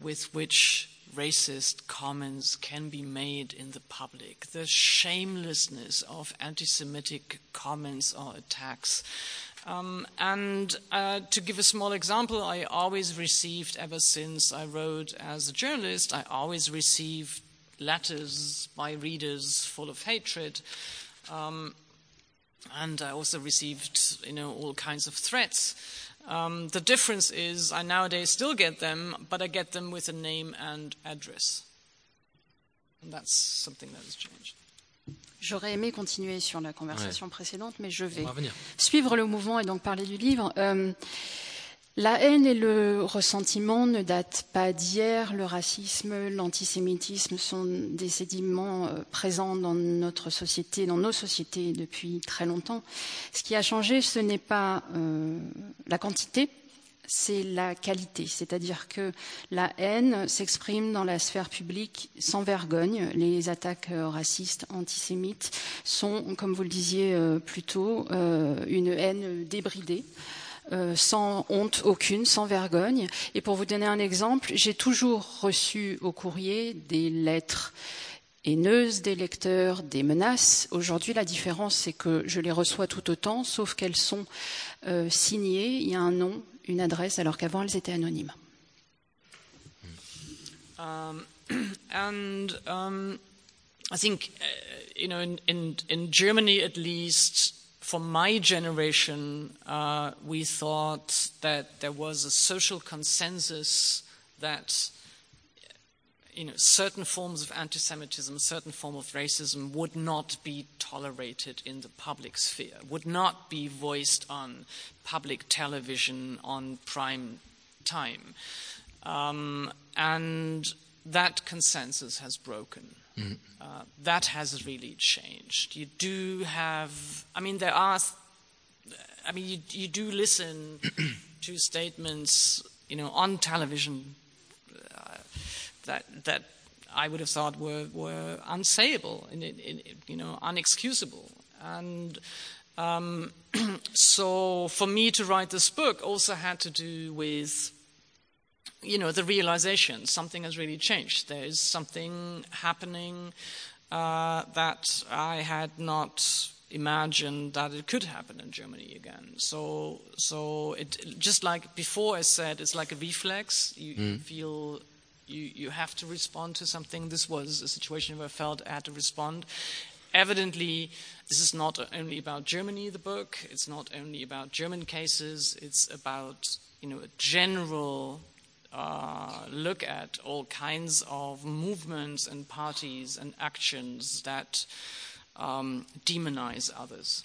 with which racist comments can be made in the public, the shamelessness of anti Semitic comments or attacks. Um, and uh, to give a small example, I always received, ever since I wrote as a journalist, I always received letters by readers full of hatred. Um, and I also received, you know, all kinds of threats. Um, the difference is I nowadays still get them, but I get them with a name and address. And that's something that has changed. J'aurais aimé continuer sur la conversation ouais. précédente, mais je vais suivre le mouvement et donc parler du livre. Euh, La haine et le ressentiment ne datent pas d'hier. Le racisme, l'antisémitisme sont des sédiments euh, présents dans notre société, dans nos sociétés depuis très longtemps. Ce qui a changé, ce n'est pas euh, la quantité, c'est la qualité. C'est-à-dire que la haine s'exprime dans la sphère publique sans vergogne. Les attaques euh, racistes, antisémites sont, comme vous le disiez plus tôt, une haine débridée. Euh, sans honte aucune, sans vergogne. Et pour vous donner un exemple, j'ai toujours reçu au courrier des lettres haineuses des lecteurs, des menaces. Aujourd'hui, la différence, c'est que je les reçois tout autant, sauf qu'elles sont euh, signées, il y a un nom, une adresse, alors qu'avant, elles étaient anonymes. Um, and um, I think, uh, for my generation, uh, we thought that there was a social consensus that you know, certain forms of anti-Semitism, certain form of racism would not be tolerated in the public sphere, would not be voiced on public television on prime time. Um, and that consensus has broken. Mm-hmm. Uh, that has really changed. You do have, I mean, there are, I mean, you, you do listen to statements, you know, on television uh, that that I would have thought were were unsayable, in, in, you know, unexcusable, and. Um, so, for me to write this book also had to do with you know, the realization something has really changed. There is something happening uh, that I had not imagined that it could happen in Germany again. So, so it just like before I said, it's like a reflex. You, mm. you feel you, you have to respond to something. This was a situation where I felt I had to respond. Evidently, this is not only about Germany, the book. It's not only about German cases. It's about you know a general uh, look at all kinds of movements and parties and actions that um, demonize others.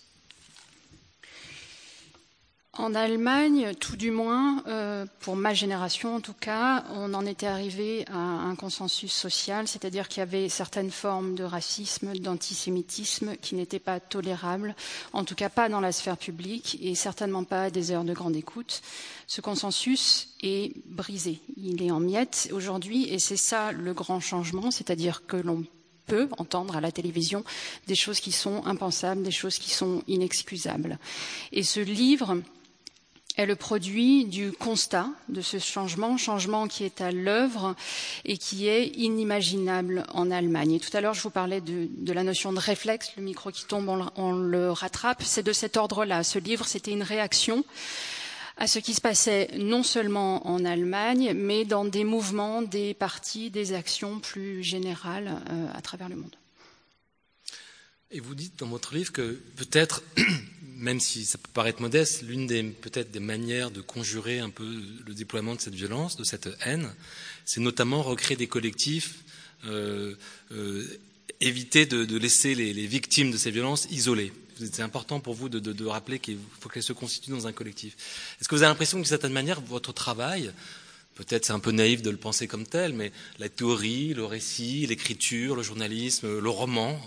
En Allemagne, tout du moins, euh, pour ma génération en tout cas, on en était arrivé à un consensus social, c'est-à-dire qu'il y avait certaines formes de racisme, d'antisémitisme qui n'étaient pas tolérables, en tout cas pas dans la sphère publique et certainement pas à des heures de grande écoute. Ce consensus est brisé, il est en miettes aujourd'hui et c'est ça le grand changement, c'est-à-dire que l'on peut entendre à la télévision des choses qui sont impensables, des choses qui sont inexcusables. Et ce livre est le produit du constat de ce changement, changement qui est à l'œuvre et qui est inimaginable en Allemagne. Et tout à l'heure, je vous parlais de, la notion de réflexe, le micro qui tombe, on, on le rattrape. C'est de cet ordre-là. Ce livre, c'était une réaction à ce qui se passait non seulement en Allemagne, mais dans des mouvements, des partis, des actions plus générales euh, à travers le monde. Et vous dites dans votre livre que peut-être même si ça peut paraître modeste, l'une des peut-être des manières de conjurer un peu le déploiement de cette violence, de cette haine, c'est notamment recréer des collectifs, euh, euh, éviter de, laisser les, victimes de ces violences isolées. C'est important pour vous de, de rappeler qu'il faut qu'elles se constituent dans un collectif. Est-ce que vous avez l'impression que d'une certaine manière, votre travail, peut-être c'est un peu naïf de le penser comme tel, mais la théorie, le récit, l'écriture, le journalisme, le roman,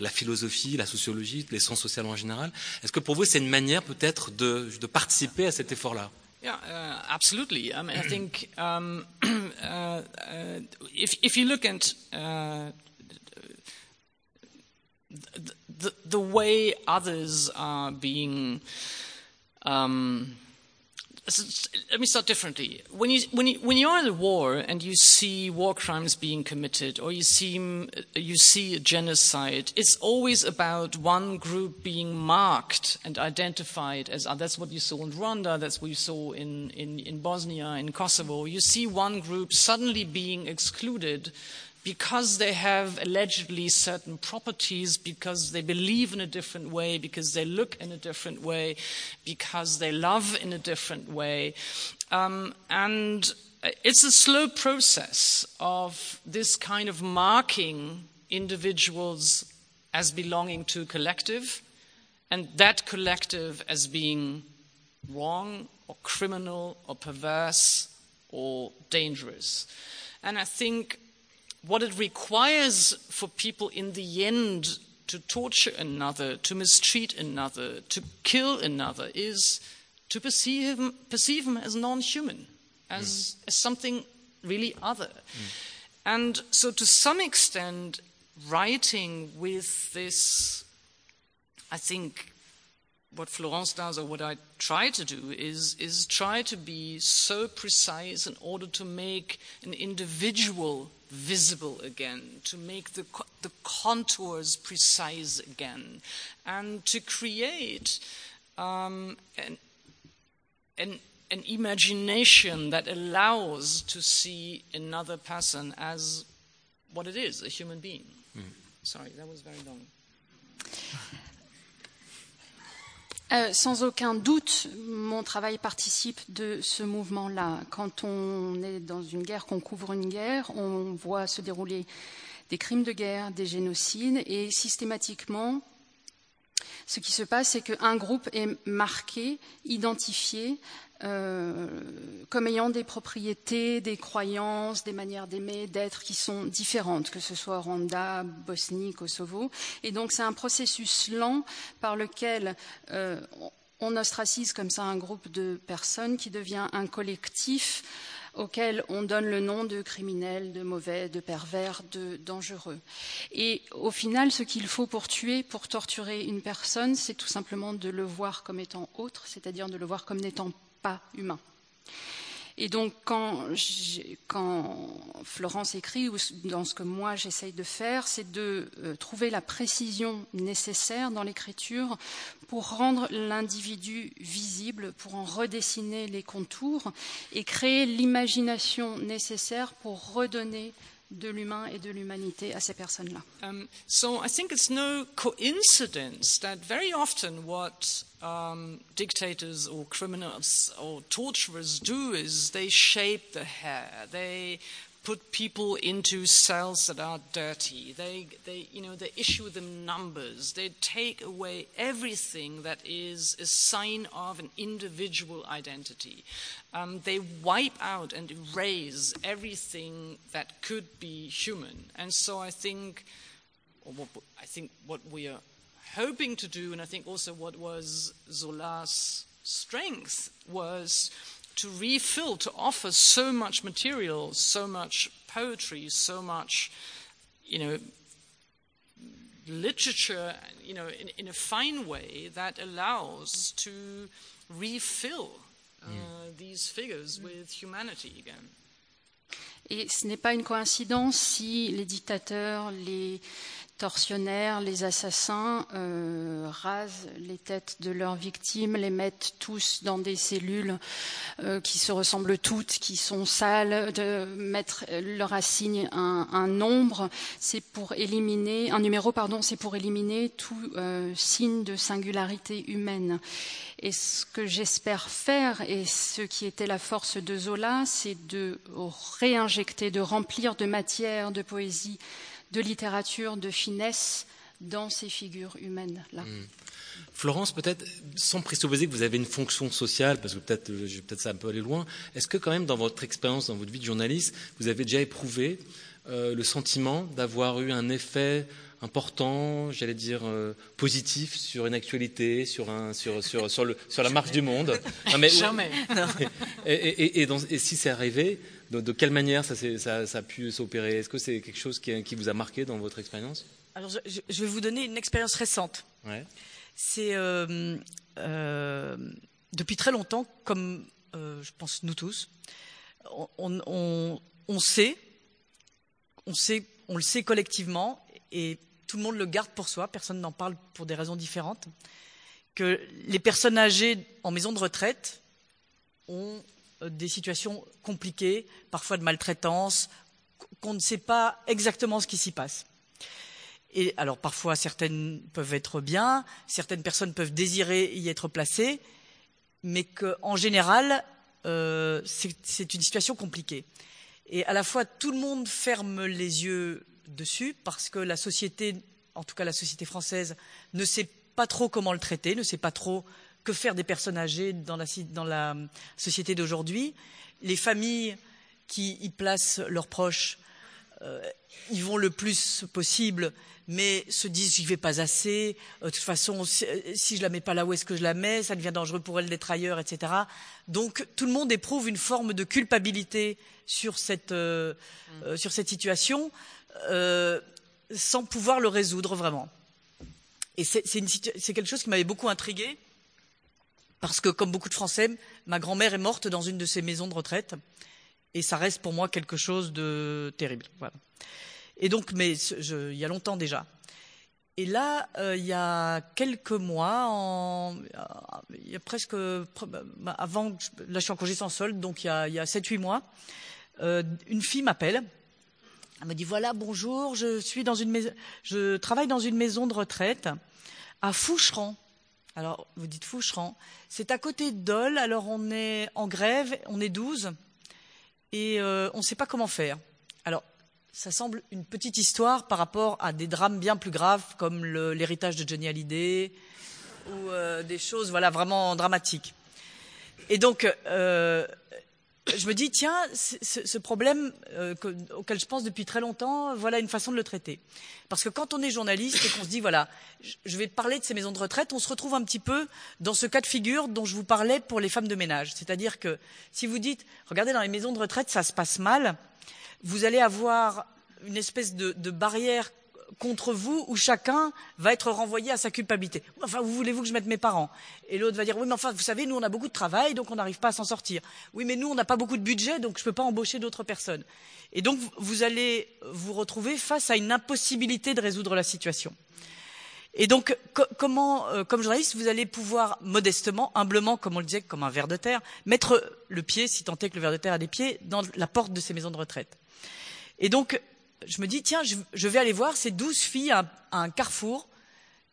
la philosophie, la sociologie, les sciences sociales en général. Est-ce que pour vous, c'est une manière peut-être de, de, participer à cet effort-là? Yeah, uh, absolutely. I mean, I think um, uh, uh, if, if you look at uh, the, the, way others are being um, let me start differently. When you when you when you're in a war and you see war crimes being committed, or you see you see a genocide, it's always about one group being marked and identified as. Uh, that's what you saw in Rwanda. That's what you saw in in, in Bosnia, in Kosovo. You see one group suddenly being excluded because they have allegedly certain properties, because they believe in a different way, because they look in a different way, because they love in a different way. Um, and it's a slow process of this kind of marking individuals as belonging to a collective, and that collective as being wrong or criminal or perverse or dangerous. And I think what it requires for people in the end to torture another, to mistreat another, to kill another is to perceive him, perceive him as non human, as, mm. as something really other. Mm. And so, to some extent, writing with this, I think, what Florence does, or what I try to do, is, is try to be so precise in order to make an individual visible again, to make the, the contours precise again, and to create um, an, an, an imagination that allows to see another person as what it is, a human being. Mm. Sorry, that was very long. Euh, sans aucun doute, mon travail participe de ce mouvement-là. Quand on est dans une guerre, qu'on couvre une guerre, on voit se dérouler des crimes de guerre, des génocides, et systématiquement, ce qui se passe, c'est qu'un groupe est marqué, identifié euh, comme ayant des propriétés, des croyances, des manières d'aimer, d'être qui sont différentes, que ce soit Rwanda, Bosnie, Kosovo. Et donc c'est un processus lent par lequel euh, on ostracise comme ça un groupe de personnes qui devient un collectif auquel on donne le nom de criminel, de mauvais, de pervers, de dangereux. Et au final, ce qu'il faut pour tuer, pour torturer une personne, c'est tout simplement de le voir comme étant autre, c'est-à-dire de le voir comme n'étant pas humain. Et donc, quand, Florence écrit, ou dans ce que moi j'essaye de faire, c'est de euh, trouver la précision nécessaire dans l'écriture pour rendre l'individu visible, pour en redessiner les contours et créer l'imagination nécessaire pour redonner de l'humain et de l'humanité à ces personnes-là. Um, so I think it's no coincidence that very often what um, dictators or criminals or torturers do is they shape the hair, they put people into cells that are dirty. They, they, you know, they issue them numbers. They take away everything that is a sign of an individual identity. Um, they wipe out and erase everything that could be human. And so I think, what, I think what we are hoping to do, and I think also what was Zola's strength was to refill, to offer so much material, so much poetry, so much, you know, literature, you know, in, in a fine way that allows to refill uh, mm. these figures with humanity again. Et ce n'est pas une coïncidence si les dictateurs, les les assassins euh, rasent les têtes de leurs victimes, les mettent tous dans des cellules euh, qui se ressemblent toutes, qui sont sales, de mettre leur assigne un, un nombre, c'est pour éliminer un numéro, pardon, c'est pour éliminer tout euh, signe de singularité humaine. Et ce que j'espère faire, et ce qui était la force de Zola, c'est de réinjecter, de remplir de matière, de poésie de littérature, de finesse dans ces figures humaines-là. Hmm. Florence, peut-être, sans présupposer que vous avez une fonction sociale, parce que peut-être euh, peut ça un peu aller loin, est-ce que quand même dans votre expérience, dans votre vie de journaliste, vous avez déjà éprouvé euh, le sentiment d'avoir eu un effet important, j'allais dire euh, positif sur une actualité, sur, un, sur, sur, sur, le, sur la marche du monde? Mais, Jamais. Et, et, et, et, si c'est arrivé, de, quelle manière ça, ça, a pu s'opérer? Est-ce que c'est quelque chose qui, qui, vous a marqué dans votre expérience? Alors, je, vais vous donner une expérience récente. C'est euh, euh, depuis très longtemps, comme euh, je pense nous tous, on, on, sait, on sait, on le sait collectivement, et tout le monde le garde pour soi. Personne n'en parle pour des raisons différentes. Que les personnes âgées en maison de retraite ont des situations compliquées, parfois de maltraitance, qu'on ne sait pas exactement ce qui s'y passe. Et alors parfois certaines peuvent être bien, certaines personnes peuvent désirer y être placées, mais qu'en général, euh, c'est une situation compliquée. Et à la fois, tout le monde ferme les yeux dessus parce que la société, en tout cas la société française, ne sait pas trop comment le traiter, ne sait pas trop que faire des personnes âgées dans la, dans la société d'aujourd'hui? Les familles qui y placent leurs proches euh, y vont le plus possible, mais se disent j'y vais pas assez. Euh, de toute façon, si, si je la mets pas là où est-ce que je la mets, ça devient dangereux pour elle d'être ailleurs, etc. Donc tout le monde éprouve une forme de culpabilité sur cette, euh, euh sur cette situation, sans pouvoir le résoudre vraiment. Et c'est quelque chose qui m'avait beaucoup intrigué parce que, comme beaucoup de Français, ma grand-mère est morte dans une de ces maisons de retraite, et ça reste pour moi quelque chose de terrible. Et donc, mais il y a longtemps déjà. Et là, euh, il y a quelques mois, en, il y a presque bah, avant, là je suis en congé sans solde, donc il y a, il y a 7-8 mois, euh, une fille m'appelle. Elle me dit voilà bonjour, je suis dans une maison, je travaille dans une maison de retraite à Foucheran. Alors, vous dites Foucheran. C'est à côté de Dole. Alors, on est en grève, on est 12, et euh, on ne sait pas comment faire. Alors, ça semble une petite histoire par rapport à des drames bien plus graves, comme l'héritage de Johnny Hallyday, ou euh, des choses voilà, vraiment dramatiques. Et donc, euh, je me dis, tiens, ce problème euh, auquel je pense depuis très longtemps, voilà une façon de le traiter. Parce que quand on est journaliste et qu'on se dit, voilà, je vais parler de ces maisons de retraite, on se retrouve un petit peu dans ce cas de figure dont je vous parlais pour les femmes de ménage. C'est-à-dire que si vous dites, regardez, dans les maisons de retraite, ça se passe mal, vous allez avoir une espèce de barrière contre vous où chacun va être renvoyé à sa culpabilité. Enfin, vous voulez-vous que je mette mes parents? Et l'autre va dire, oui, mais enfin, vous savez, nous, on a beaucoup de travail, donc on n'arrive pas à s'en sortir. Oui, mais nous, on n'a pas beaucoup de budget, donc je peux pas embaucher d'autres personnes. Et donc, vous allez vous retrouver face à une impossibilité de résoudre la situation. Et donc, comment, euh, comme journaliste, vous allez pouvoir modestement, humblement, comme on le disait, comme un ver de terre, mettre le pied, si tant est que le ver de terre a des pieds, dans la porte de ces maisons de retraite. Et donc, je me dis, tiens, je, vais aller voir ces douze filles à, un carrefour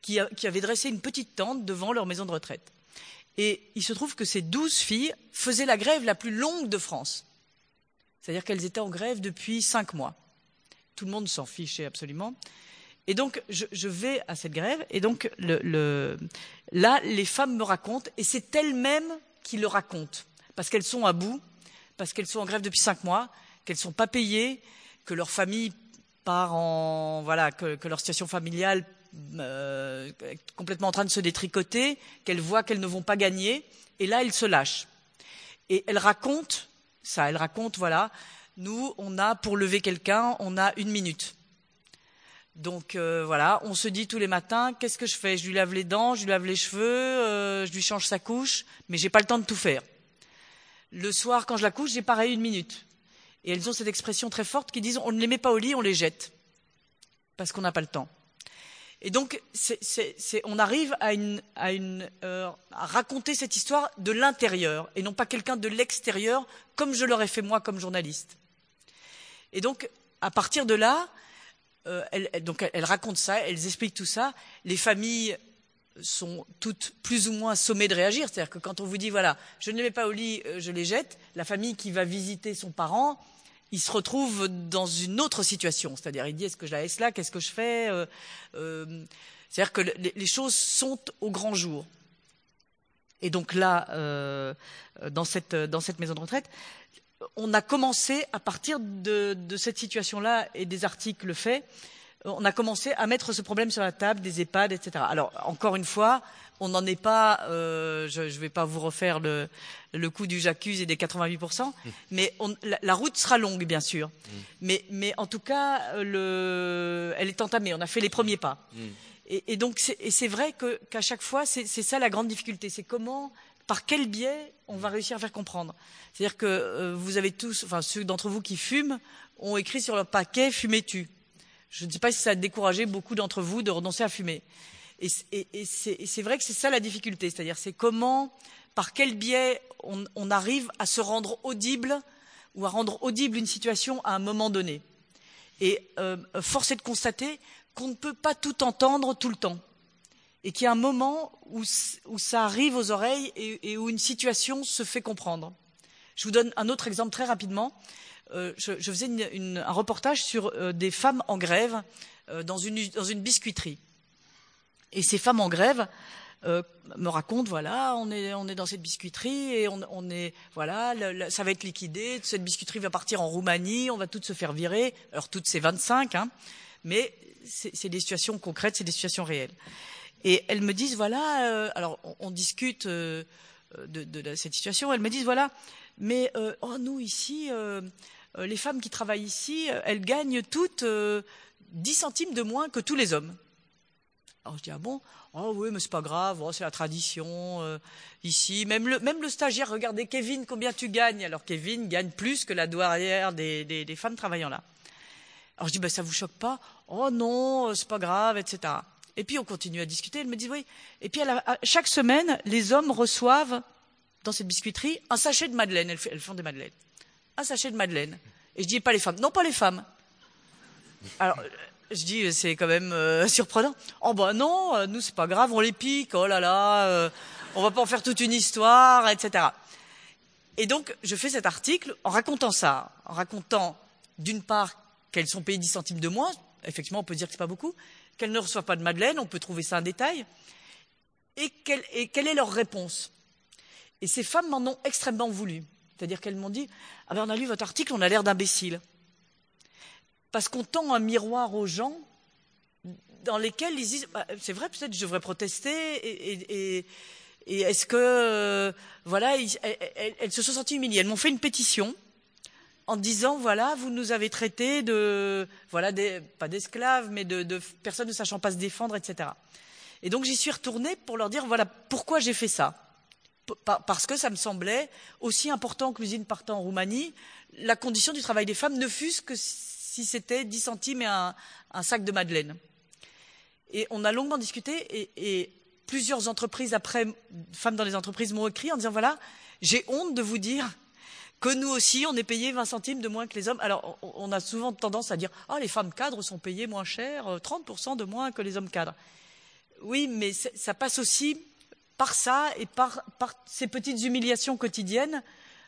qui, avaient dressé une petite tente devant leur maison de retraite. Et il se trouve que ces douze filles faisaient la grève la plus longue de France. C'est-à-dire qu'elles étaient en grève depuis cinq mois. Tout le monde s'en fichait absolument. Et donc, je, vais à cette grève, et donc, là, les femmes me racontent, et c'est elles-mêmes qui le racontent, parce qu'elles sont à bout, parce qu'elles sont en grève depuis cinq mois, qu'elles ne sont pas payées, que leur famille part en. Voilà, que, leur situation familiale euh, est complètement en train de se détricoter, qu'elles voient qu'elles ne vont pas gagner, et là, elles se lâchent. Et elles racontent ça, elles racontent, voilà, nous, on a, pour lever quelqu'un, on a une minute. Donc euh, voilà, on se dit tous les matins, qu'est-ce que je fais? Je lui lave les dents, je lui lave les cheveux, euh, je lui change sa couche, mais j'ai pas le temps de tout faire. Le soir, quand je la couche, j'ai pareil une minute. Et elles ont cette expression très forte qui disent on ne les met pas au lit, on les jette. Parce qu'on n'a pas le temps. Et donc, on arrive à, euh, à, raconter cette histoire de l'intérieur et non pas quelqu'un de l'extérieur, comme je l'aurais fait moi comme journaliste. Et donc, à partir de là, euh, elle, donc elle, raconte ça, elles expliquent tout ça. Les familles sont toutes plus ou moins sommées de réagir. C'est-à-dire que quand on vous dit, voilà, je ne les mets pas au lit, euh, je les jette, la famille qui va visiter son parent, il se retrouve dans une autre situation. C'est-à-dire, il dit, est-ce que je la là? Qu'est-ce que je fais? Euh, C'est-à-dire que les, choses sont au grand jour. Et donc là, dans, cette, dans cette maison de retraite, on a commencé, à partir de, cette situation-là et des articles faits, on a commencé à mettre ce problème sur la table des EHPAD, etc. Alors, encore une fois, on n'en est pas, euh, je ne vais pas vous refaire le, coup du j'accuse et des 88%, mmh. mais la, route sera longue, bien sûr. Mmh. Mais, en tout cas, elle est entamée, on a fait les premiers pas. Mmh. Et, donc, c'est vrai qu'à chaque fois, c'est ça la grande difficulté, c'est comment par quel biais on va réussir à faire comprendre C'est-à-dire que euh, vous avez tous, enfin ceux d'entre vous qui fument, ont écrit sur leur paquet Fumez-tu Je ne sais pas si ça a découragé beaucoup d'entre vous de renoncer à fumer. Et, c'est vrai que c'est ça la difficulté, c'est-à-dire c'est comment, par quel biais on, arrive à se rendre audible ou à rendre audible une situation à un moment donné. Et euh, force est de constater qu'on ne peut pas tout entendre tout le temps et qu'il y a un moment où, ça arrive aux oreilles et, où une situation se fait comprendre. Je vous donne un autre exemple très rapidement. Euh, je, faisais un reportage sur euh, des femmes en grève euh, dans, une, biscuiterie. Et ces femmes en grève me racontent voilà, on est, dans cette biscuiterie et on, est voilà, ça va être liquidé. Cette biscuiterie va partir en Roumanie, on va toutes se faire virer. Alors toutes ces 25, hein, mais c'est des situations concrètes, c'est des situations réelles. Et elles me disent, voilà, alors on, discute de, cette situation, elles me disent, voilà, mais oh, nous ici, les femmes qui travaillent ici, elles gagnent toutes 10 centimes de moins que tous les hommes. Alors je dis, ah bon? Oh oui, mais c'est pas grave, oh, c'est la tradition ici. Même le, stagiaire, regardez Kevin, combien tu gagnes? Alors Kevin gagne plus que la douairière des, des, femmes travaillant là. Alors je dis, ben, ça vous choque pas? Oh non, c'est pas grave, etc. Et puis on continue à discuter. Elle me dit oui. Et puis chaque semaine, les hommes reçoivent dans cette biscuiterie un sachet de madeleine. Elles, font des madeleines. Un sachet de madeleine. Et je dis pas les femmes. Non, pas les femmes. Alors euh, je dis c'est quand même euh, surprenant. Oh ben non, euh, nous c'est pas grave, on les pique. Oh là là, on va pas en faire toute une histoire, etc. Et donc je fais cet article en racontant ça, en racontant d'une part qu'elles sont payées 10 centimes de moins. Effectivement, on peut dire que c'est pas beaucoup, qu'elles ne reçoivent pas de Madeleine, on peut trouver ça un détail, et, quelle est leur réponse? Et ces femmes m'en ont extrêmement voulu. C'est-à-dire qu'elles m'ont dit Ah ben on a lu votre article, on a l'air d'imbéciles. Parce qu'on tend un miroir aux gens dans lesquels ils disent bah, C'est vrai, peut-être je devrais protester, et, est-ce que. Euh, voilà, elles, se sont senties humiliées. Elles m'ont fait une pétition en disant voilà, vous nous avez traités de voilà, pas d'esclaves, mais de, personnes ne sachant pas se défendre, etc. Et donc j'y suis retournée pour leur dire voilà pourquoi j'ai fait ça. Parce que ça me semblait aussi important que l'usine partant en Roumanie, la condition du travail des femmes ne fût-ce que si c'était 10 centimes et un, sac de madeleine. Et on a longuement discuté et, plusieurs entreprises après, femmes dans les entreprises m'ont écrit en disant voilà, j'ai honte de vous dire que nous aussi, on est payé 20 centimes de moins que les hommes. Alors, on a souvent tendance à dire Ah, les femmes cadres sont payées moins cher, 30% de moins que les hommes cadres. Oui, mais ça passe aussi par ça et par, ces petites humiliations quotidiennes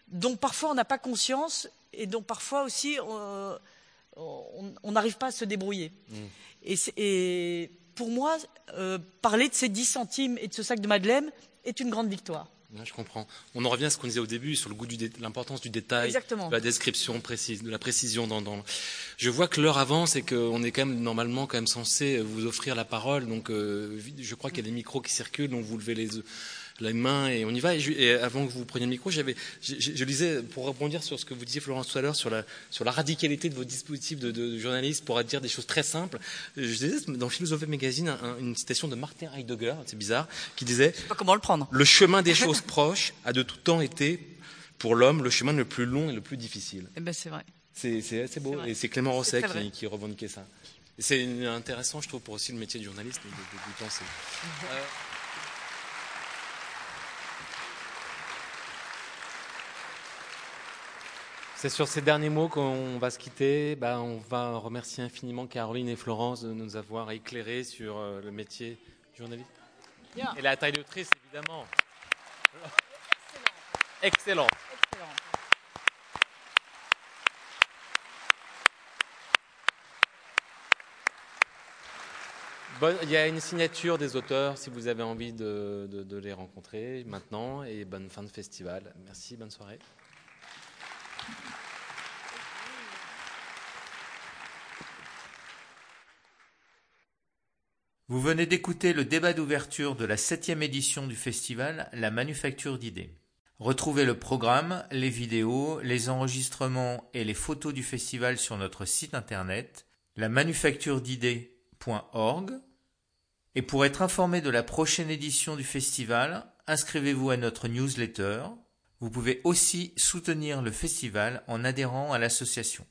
dont parfois on n'a pas conscience et dont parfois aussi euh, on n'arrive pas à se débrouiller. Mm. Et, et, pour moi, euh, parler de ces 10 centimes et de ce sac de Madeleine est une grande victoire. Je comprends. On en revient à ce qu'on disait au début sur le goût de l'importance du détail, de la description précise, de la précision. Dans, dans... Je vois que l'heure avance et qu'on est quand même normalement quand même censé vous offrir la parole. Donc, euh, je crois qu'il y a des micros qui circulent, donc vous levez les les mains et on y va. Et, avant que vous preniez le micro, j'avais, je, lisais, pour rebondir sur ce que vous disiez, Florence, tout à l'heure, sur la, sur la radicalité de vos dispositifs de, de, journaliste pour dire des choses très simples. Je disais dans Philosophie Magazine une citation de Martin Heidegger, c'est bizarre, qui disait pas comment le prendre. Le chemin des choses proches a de tout temps été, pour l'homme, le chemin le plus long et le plus difficile. Eh ben c'est vrai. C'est assez beau. Et c'est Clément Rosset qui, qui, revendiquait ça. C'est intéressant, je trouve, pour aussi le métier de journaliste de, de, penser. Euh, C'est sur ces derniers mots qu'on va se quitter. Ben, on va remercier infiniment Caroline et Florence de nous avoir éclairés sur euh, le métier de journaliste. Et la taille de triste, évidemment. Excellent. il y a une signature des auteurs si vous avez envie de, de les rencontrer maintenant. Et bonne fin de festival. Merci, bonne soirée. Vous venez d'écouter le débat d'ouverture de la septième édition du festival La Manufacture d'idées. Retrouvez le programme, les vidéos, les enregistrements et les photos du festival sur notre site internet lamanufacturedidées.org. Et pour être informé de la prochaine édition du festival, inscrivez-vous à notre newsletter. Vous pouvez aussi soutenir le festival en adhérant à l'association.